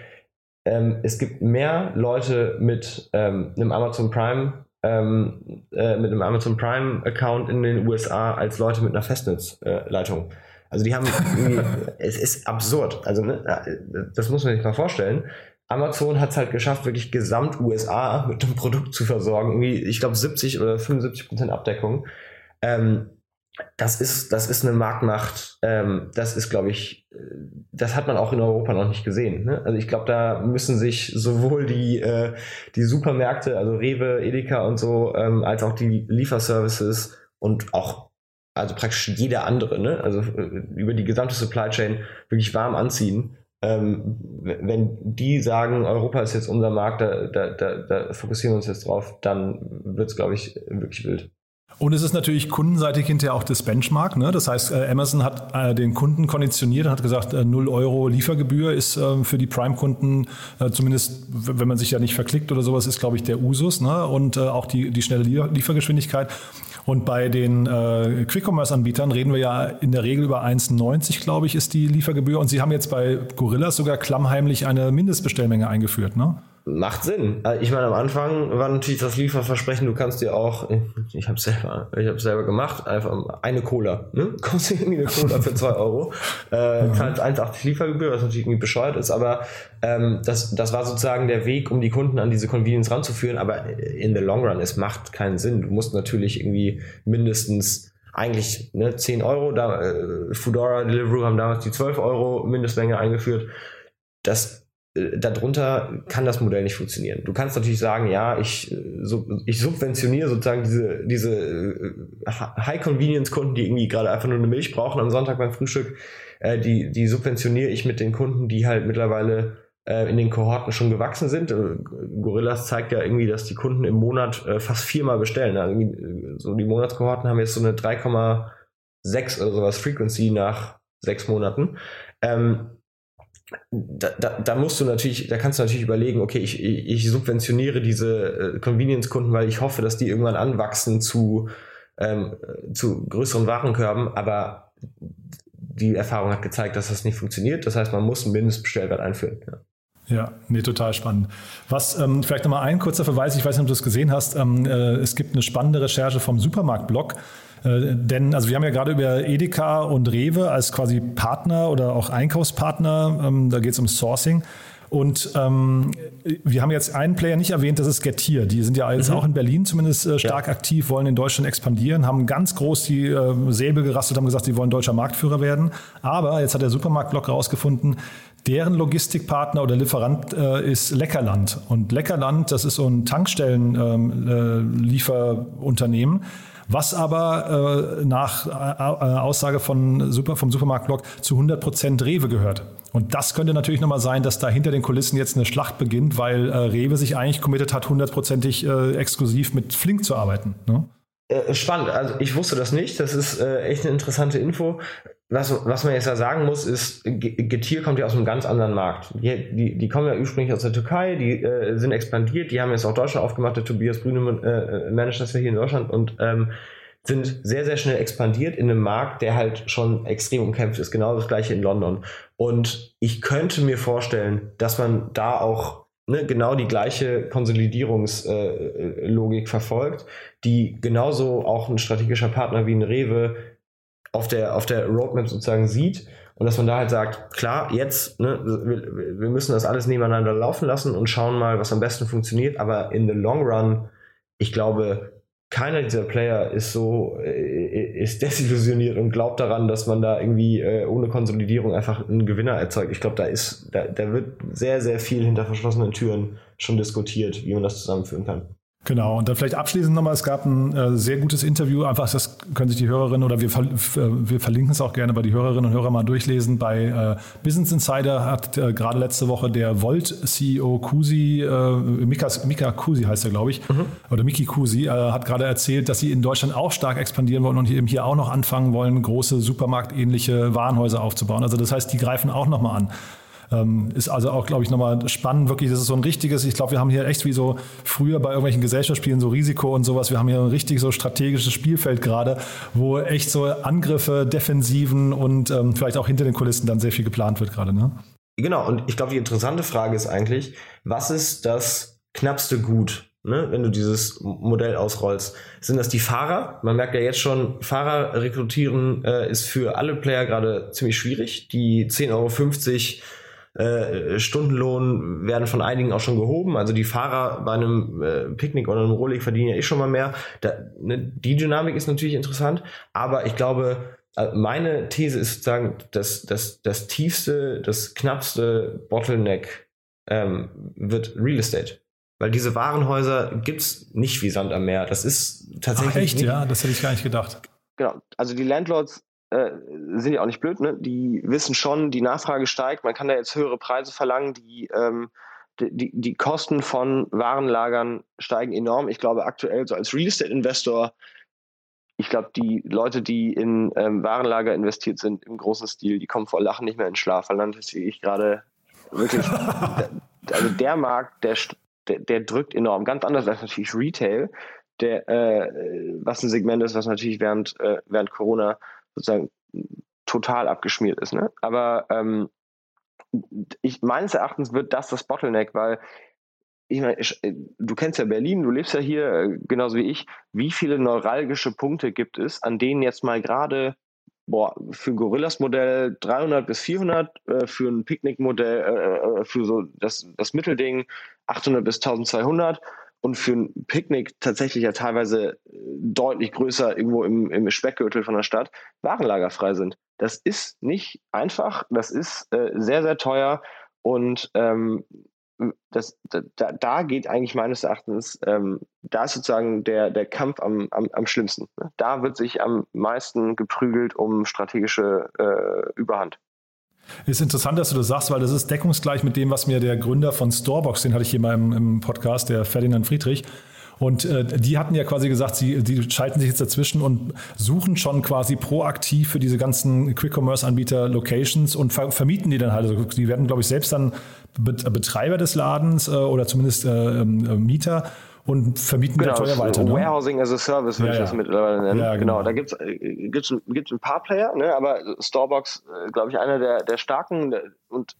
Speaker 6: Ähm, es gibt mehr Leute mit ähm, einem Amazon Prime ähm, äh, mit einem Amazon Prime Account in den USA als Leute mit einer Festnetzleitung. also die haben es ist absurd. Also ne, äh, das muss man sich mal vorstellen. Amazon hat es halt geschafft, wirklich gesamt USA mit dem Produkt zu versorgen. Irgendwie, ich glaube, 70 oder 75 Prozent Abdeckung. Ähm, das ist, das ist eine Marktmacht, ähm, das ist, glaube ich, äh, das hat man auch in Europa noch nicht gesehen. Ne? Also ich glaube, da müssen sich sowohl die, äh, die Supermärkte, also Rewe, Edeka und so, ähm, als auch die Lieferservices und auch also praktisch jeder andere, ne? also äh, über die gesamte Supply Chain wirklich warm anziehen ähm, wenn die sagen, Europa ist jetzt unser Markt, da, da, da, da fokussieren wir uns jetzt drauf, dann wird es, glaube ich, wirklich wild.
Speaker 1: Und es ist natürlich kundenseitig hinterher auch das Benchmark. Ne? Das heißt, äh, Amazon hat äh, den Kunden konditioniert und hat gesagt, äh, 0 Euro Liefergebühr ist äh, für die Prime-Kunden, äh, zumindest wenn man sich ja nicht verklickt oder sowas, ist, glaube ich, der Usus. Ne? Und äh, auch die, die schnelle Liefergeschwindigkeit. Und bei den äh, Quick-Commerce-Anbietern reden wir ja in der Regel über 1,90, glaube ich, ist die Liefergebühr. Und Sie haben jetzt bei Gorillas sogar klammheimlich eine Mindestbestellmenge eingeführt, ne?
Speaker 6: Macht Sinn. Äh, ich meine, am Anfang war natürlich das Lieferversprechen, du kannst dir auch, ich habe selber, ich habe selber gemacht, einfach eine Cola, ne? Kommst du irgendwie eine Cola für 2 Euro, äh, zahlst 1,80 Liefergebühr, was natürlich irgendwie bescheuert ist, aber ähm, das, das war sozusagen der Weg, um die Kunden an diese Convenience ranzuführen, aber in the long run, es macht keinen Sinn. Du musst natürlich irgendwie mindestens eigentlich ne, 10 Euro, da äh, Foodora, Deliveroo haben damals die 12 Euro Mindestmenge eingeführt. Das darunter kann das Modell nicht funktionieren. Du kannst natürlich sagen, ja, ich, äh, ich subventioniere sozusagen diese, diese äh, High-Convenience-Kunden, die irgendwie gerade einfach nur eine Milch brauchen am Sonntag beim Frühstück, die, die subventioniere ich mit den Kunden, die halt mittlerweile in den Kohorten schon gewachsen sind. Gorillas zeigt ja irgendwie, dass die Kunden im Monat fast viermal bestellen. Also so die Monatskohorten haben jetzt so eine 3,6 oder sowas Frequency nach sechs Monaten. Ähm, da, da, da, musst du natürlich, da kannst du natürlich überlegen, okay, ich, ich subventioniere diese äh, Convenience-Kunden, weil ich hoffe, dass die irgendwann anwachsen zu, ähm, zu größeren Warenkörben, aber die Erfahrung hat gezeigt, dass das nicht funktioniert. Das heißt, man muss einen Mindestbestellwert einführen. Ja.
Speaker 1: Ja, nee, total spannend. Was ähm, vielleicht nochmal ein kurzer Verweis, ich weiß nicht, ob du das gesehen hast. Ähm, äh, es gibt eine spannende Recherche vom Supermarktblog, denn, also wir haben ja gerade über Edeka und Rewe als quasi Partner oder auch Einkaufspartner, ähm, da geht es um Sourcing. Und ähm, wir haben jetzt einen Player nicht erwähnt, das ist Getir. Die sind ja jetzt mhm. auch in Berlin zumindest äh, stark ja. aktiv, wollen in Deutschland expandieren, haben ganz groß die äh, Säbel gerastet, haben gesagt, sie wollen deutscher Marktführer werden. Aber jetzt hat der Supermarktblock herausgefunden, deren Logistikpartner oder Lieferant äh, ist Leckerland. Und Leckerland, das ist so ein Tankstellenlieferunternehmen. Ähm, äh, was aber äh, nach äh, Aussage von Super, vom Supermarktblog zu 100 Prozent Rewe gehört. Und das könnte natürlich nochmal sein, dass da hinter den Kulissen jetzt eine Schlacht beginnt, weil äh, Rewe sich eigentlich committed hat, hundertprozentig äh, exklusiv mit Flink zu arbeiten. Ne?
Speaker 6: Äh, spannend, also ich wusste das nicht, das ist äh, echt eine interessante Info was, was man jetzt ja sagen muss, ist, Getir kommt ja aus einem ganz anderen Markt. Die, die, die kommen ja ursprünglich aus der Türkei, die äh, sind expandiert, die haben jetzt auch Deutschland aufgemacht, der Tobias Brüne äh, managt das ja hier in Deutschland und ähm, sind sehr, sehr schnell expandiert in einem Markt, der halt schon extrem umkämpft ist. Genau das gleiche in London. Und ich könnte mir vorstellen, dass man da auch ne, genau die gleiche Konsolidierungslogik äh, verfolgt, die genauso auch ein strategischer Partner wie ein Rewe auf der, auf der Roadmap sozusagen sieht Und dass man da halt sagt, klar, jetzt, ne, wir, wir müssen das alles nebeneinander laufen lassen und schauen mal, was am besten funktioniert, aber in the long run, ich glaube, keiner dieser Player ist so, äh, ist desillusioniert und glaubt daran, dass man da irgendwie äh, ohne Konsolidierung einfach einen Gewinner erzeugt. Ich glaube, da ist, da, da wird sehr, sehr viel hinter verschlossenen Türen schon diskutiert, wie man das zusammenführen kann.
Speaker 1: Genau, und dann vielleicht abschließend nochmal, es gab ein äh, sehr gutes Interview, einfach das können sich die Hörerinnen oder wir, äh, wir verlinken es auch gerne bei die Hörerinnen und Hörer mal durchlesen. Bei äh, Business Insider hat äh, gerade letzte Woche der Volt-CEO Kusi, äh, Mika, Mika Kusi heißt er, glaube ich, mhm. oder Miki Kusi, äh, hat gerade erzählt, dass sie in Deutschland auch stark expandieren wollen und eben hier auch noch anfangen wollen, große supermarktähnliche Warenhäuser aufzubauen. Also das heißt, die greifen auch nochmal an. Ähm, ist also auch, glaube ich, nochmal spannend. Wirklich, das ist so ein richtiges, ich glaube, wir haben hier echt wie so früher bei irgendwelchen Gesellschaftsspielen so Risiko und sowas. Wir haben hier ein richtig so strategisches Spielfeld gerade, wo echt so Angriffe, Defensiven und ähm, vielleicht auch hinter den Kulissen dann sehr viel geplant wird gerade. Ne?
Speaker 6: Genau, und ich glaube, die interessante Frage ist eigentlich, was ist das knappste Gut Ne, wenn du dieses Modell ausrollst. Sind das die Fahrer? Man merkt ja jetzt schon, Fahrer rekrutieren äh, ist für alle Player gerade ziemlich schwierig. Die 10,50 Euro äh, Stundenlohn werden von einigen auch schon gehoben. Also die Fahrer bei einem äh, Picknick oder einem Rohlig verdienen ja eh schon mal mehr. Da, ne, die Dynamik ist natürlich interessant, aber ich glaube, äh, meine These ist sozusagen, dass das, das tiefste, das knappste Bottleneck ähm, wird Real Estate. Weil diese Warenhäuser gibt's nicht wie Sand am Meer. Das ist tatsächlich. Ach
Speaker 1: echt, ja, das hätte ich gar nicht gedacht.
Speaker 6: Genau. Also die Landlords äh, sind ja auch nicht blöd, ne? Die wissen schon, die Nachfrage steigt, man kann da jetzt höhere Preise verlangen, die, ähm, die, die Kosten von Warenlagern steigen enorm. Ich glaube, aktuell so als Real Estate-Investor, ich glaube, die Leute, die in ähm, Warenlager investiert sind im großen Stil, die kommen vor Lachen nicht mehr in Schlaf, weil dann sehe ich gerade wirklich, also der Markt, der, der, der drückt enorm. Ganz anders als natürlich Retail, der, äh, was ein Segment ist, was natürlich während, äh, während Corona sozusagen total abgeschmiert ist. Ne? Aber ähm, ich, meines Erachtens wird das das Bottleneck, weil ich meine, du kennst ja Berlin, du lebst ja hier äh, genauso wie ich. Wie viele neuralgische Punkte gibt es, an denen jetzt mal gerade boah, für Gorillas-Modell 300 bis 400, äh, für ein Picknick-Modell, äh, äh, für so das, das Mittelding 800 bis 1200 und für ein Picknick tatsächlich ja teilweise äh, deutlich größer irgendwo im, im Speckgürtel von der Stadt warenlagerfrei sind. Das ist nicht einfach, das ist äh, sehr, sehr teuer und ähm, das, da, da geht eigentlich meines Erachtens, ähm, da ist sozusagen der, der Kampf am, am, am schlimmsten. Ne? Da wird sich am meisten geprügelt um strategische äh, Überhand.
Speaker 1: Ist interessant, dass du das sagst, weil das ist deckungsgleich mit dem, was mir der Gründer von Storebox, den hatte ich hier mal im, im Podcast, der Ferdinand Friedrich, und äh, die hatten ja quasi gesagt, sie die schalten sich jetzt dazwischen und suchen schon quasi proaktiv für diese ganzen Quick-Commerce-Anbieter Locations und ver vermieten die dann halt. Also die werden, glaube ich, selbst dann Betreiber des Ladens äh, oder zumindest äh, ähm, äh, Mieter und vermieten
Speaker 6: genau,
Speaker 1: teuer weiter.
Speaker 6: Ne? Warehousing as a Service würde ja, ich das mittlerweile nennen. Ja, genau. genau. da gibt es äh, gibt's, gibt's ein paar Player, ne? aber Starbucks, äh, glaube ich, einer der, der starken und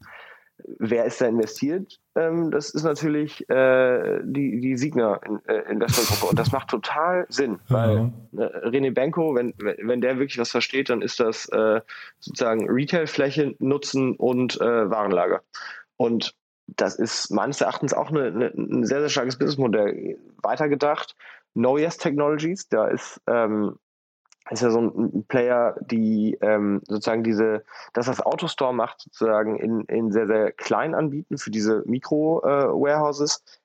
Speaker 6: wer ist da investiert? Ähm, das ist natürlich äh, die, die Signer äh, Investmentgruppe und das macht total Sinn, weil äh, René Benko, wenn, wenn der wirklich was versteht, dann ist das äh, sozusagen Retailfläche nutzen und äh, Warenlager. Und das ist meines Erachtens auch eine, eine, ein sehr, sehr starkes Businessmodell. Weitergedacht, Know Yes Technologies, da ist, ähm, ist ja so ein Player, die ähm, sozusagen diese, dass das Autostore macht, sozusagen in, in sehr, sehr klein anbieten für diese Mikro-Warehouses. Äh,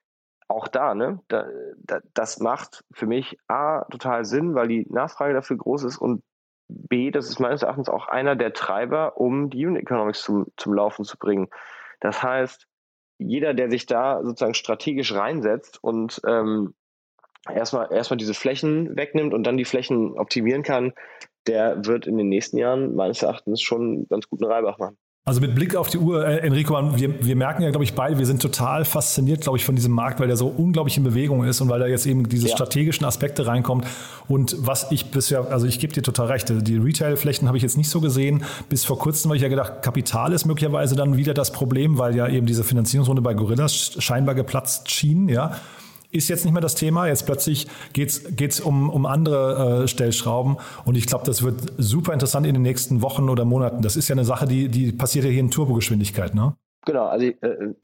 Speaker 6: auch da, ne, da, da, das macht für mich A total Sinn, weil die Nachfrage dafür groß ist und B, das ist meines Erachtens auch einer der Treiber, um die Unit Economics zum, zum Laufen zu bringen. Das heißt, jeder, der sich da sozusagen strategisch reinsetzt und ähm, erstmal erstmal diese Flächen wegnimmt und dann die Flächen optimieren kann, der wird in den nächsten Jahren meines Erachtens schon ganz guten Reibach machen.
Speaker 1: Also mit Blick auf die Uhr, äh, Enrico, wir, wir merken ja, glaube ich, beide, wir sind total fasziniert, glaube ich, von diesem Markt, weil der so unglaublich in Bewegung ist und weil da jetzt eben diese ja. strategischen Aspekte reinkommt. Und was ich bisher, also ich gebe dir total recht, die Retail-Flächen habe ich jetzt nicht so gesehen. Bis vor kurzem habe ich ja gedacht, Kapital ist möglicherweise dann wieder das Problem, weil ja eben diese Finanzierungsrunde bei Gorillas scheinbar geplatzt schien, ja. Ist jetzt nicht mehr das Thema. Jetzt plötzlich geht's geht's um, um andere äh, Stellschrauben. Und ich glaube, das wird super interessant in den nächsten Wochen oder Monaten. Das ist ja eine Sache, die, die passiert ja hier in Turbogeschwindigkeit, ne?
Speaker 6: Genau, also äh, äh,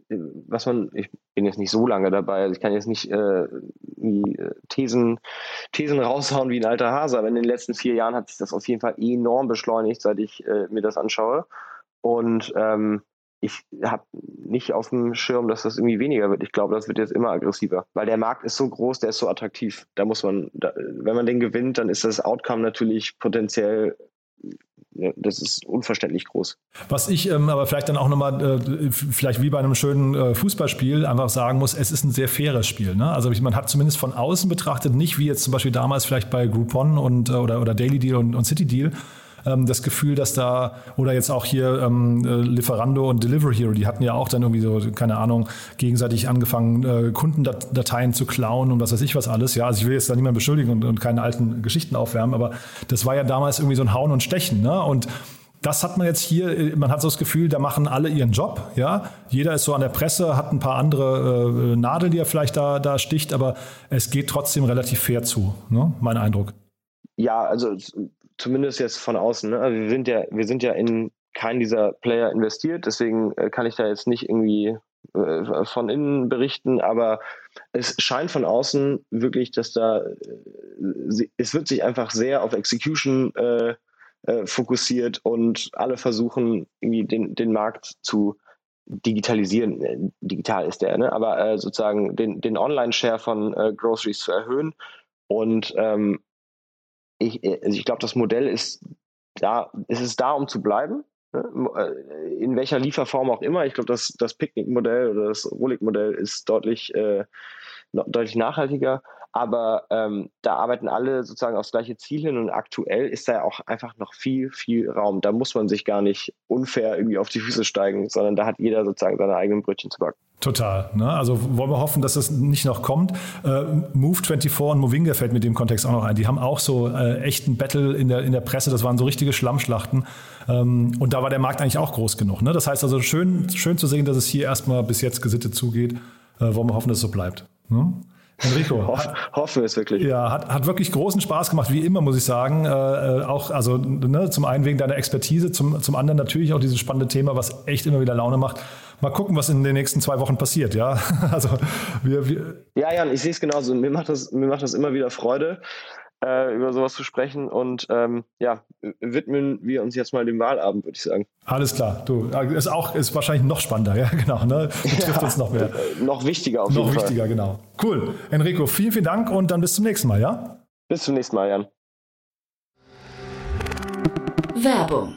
Speaker 6: was man, ich bin jetzt nicht so lange dabei, also ich kann jetzt nicht äh, wie, äh, Thesen, Thesen raushauen wie ein alter Hase, aber in den letzten vier Jahren hat sich das auf jeden Fall enorm beschleunigt, seit ich äh, mir das anschaue. Und ähm, ich habe nicht auf dem Schirm, dass das irgendwie weniger wird. Ich glaube, das wird jetzt immer aggressiver, weil der Markt ist so groß, der ist so attraktiv. Da muss man, da, wenn man den gewinnt, dann ist das Outcome natürlich potenziell das ist unverständlich groß.
Speaker 1: Was ich ähm, aber vielleicht dann auch nochmal, äh, vielleicht wie bei einem schönen äh, Fußballspiel, einfach sagen muss, es ist ein sehr faires Spiel. Ne? Also man hat zumindest von außen betrachtet nicht, wie jetzt zum Beispiel damals vielleicht bei Groupon und, äh, oder, oder Daily Deal und, und City Deal, ähm, das Gefühl, dass da, oder jetzt auch hier ähm, äh, Lieferando und Delivery Hero, die hatten ja auch dann irgendwie so, keine Ahnung, gegenseitig angefangen, äh, Kundendateien zu klauen und was weiß ich was alles. Ja, also ich will jetzt da niemanden beschuldigen und, und keine alten Geschichten aufwärmen, aber das war ja damals irgendwie so ein Hauen und Stechen. Ne? Und das hat man jetzt hier, man hat so das Gefühl, da machen alle ihren Job, ja. Jeder ist so an der Presse, hat ein paar andere äh, Nadeln, die er vielleicht da, da sticht, aber es geht trotzdem relativ fair zu, ne? mein Eindruck.
Speaker 6: Ja, also zumindest jetzt von außen. Ne? Also wir sind ja, wir sind ja in keinen dieser Player investiert, deswegen äh, kann ich da jetzt nicht irgendwie äh, von innen berichten, aber es scheint von außen wirklich, dass da äh, es wird sich einfach sehr auf Execution äh, äh, fokussiert und alle versuchen irgendwie den, den Markt zu digitalisieren. Äh, digital ist der, ne? aber sozusagen den, den Online-Share von Groceries zu erhöhen. Und ähm, ich, äh, also ich glaube, das Modell ist da, es ist da, um zu bleiben. Ne? Äh, in welcher Lieferform auch immer. Ich glaube, das, das Picknick-Modell oder das Rolik-Modell ist deutlich, äh, deutlich nachhaltiger. Aber ähm, da arbeiten alle sozusagen aufs gleiche Ziel hin und aktuell ist da auch einfach noch viel, viel Raum. Da muss man sich gar nicht unfair irgendwie auf die Füße steigen, sondern da hat jeder sozusagen seine eigenen Brötchen zu backen.
Speaker 1: Total. Ne? Also wollen wir hoffen, dass es nicht noch kommt. Äh, Move24 und Movinga fällt mit dem Kontext auch noch ein. Die haben auch so äh, echten Battle in der, in der Presse. Das waren so richtige Schlammschlachten. Ähm, und da war der Markt eigentlich auch groß genug. Ne? Das heißt also schön, schön zu sehen, dass es hier erstmal bis jetzt gesittet zugeht. Äh, wollen wir hoffen, dass es so bleibt. Ne?
Speaker 6: Enrico. Hoffen wir es wirklich.
Speaker 1: Ja, hat, hat wirklich großen Spaß gemacht, wie immer, muss ich sagen. Äh, äh, auch, also ne, zum einen wegen deiner Expertise, zum, zum anderen natürlich auch dieses spannende Thema, was echt immer wieder Laune macht. Mal gucken, was in den nächsten zwei Wochen passiert, ja. Also wir, wir
Speaker 6: ja, Jan, ich sehe es genauso. Mir macht das, mir macht das immer wieder Freude äh, über sowas zu sprechen. Und ähm, ja, widmen wir uns jetzt mal dem Wahlabend, würde ich sagen.
Speaker 1: Alles klar. Du, äh, ist auch ist wahrscheinlich noch spannender, ja, genau. Ne? Betrifft ja, uns noch mehr.
Speaker 6: noch wichtiger auf
Speaker 1: noch jeden Fall. Noch wichtiger, genau. Cool. Enrico, vielen, vielen Dank und dann bis zum nächsten Mal, ja?
Speaker 6: Bis zum nächsten Mal, Jan.
Speaker 7: Werbung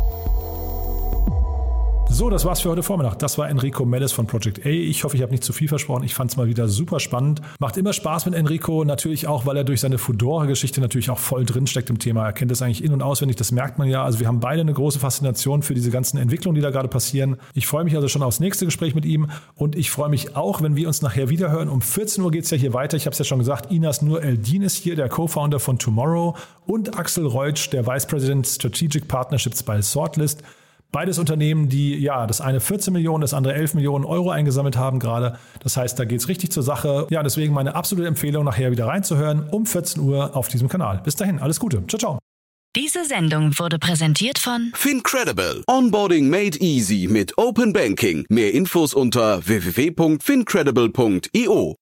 Speaker 1: So, das war's für heute Vormittag. Das war Enrico Mellis von Project A. Ich hoffe, ich habe nicht zu viel versprochen. Ich fand es mal wieder super spannend. Macht immer Spaß mit Enrico, natürlich auch, weil er durch seine Fudora-Geschichte natürlich auch voll drin steckt im Thema. Er kennt das eigentlich in- und auswendig, das merkt man ja. Also wir haben beide eine große Faszination für diese ganzen Entwicklungen, die da gerade passieren. Ich freue mich also schon aufs nächste Gespräch mit ihm und ich freue mich auch, wenn wir uns nachher wiederhören. Um 14 Uhr geht es ja hier weiter. Ich habe es ja schon gesagt, Inas Nur Eldin ist hier, der Co-Founder von Tomorrow und Axel Reutsch, der Vice President Strategic Partnerships bei Sortlist. Beides Unternehmen, die ja das eine 14 Millionen, das andere 11 Millionen Euro eingesammelt haben gerade. Das heißt, da geht es richtig zur Sache. Ja, deswegen meine absolute Empfehlung, nachher wieder reinzuhören um 14 Uhr auf diesem Kanal. Bis dahin, alles Gute. Ciao, ciao.
Speaker 3: Diese Sendung wurde präsentiert von
Speaker 8: Fincredible. Onboarding made easy mit Open Banking. Mehr Infos unter www.fincredible.io.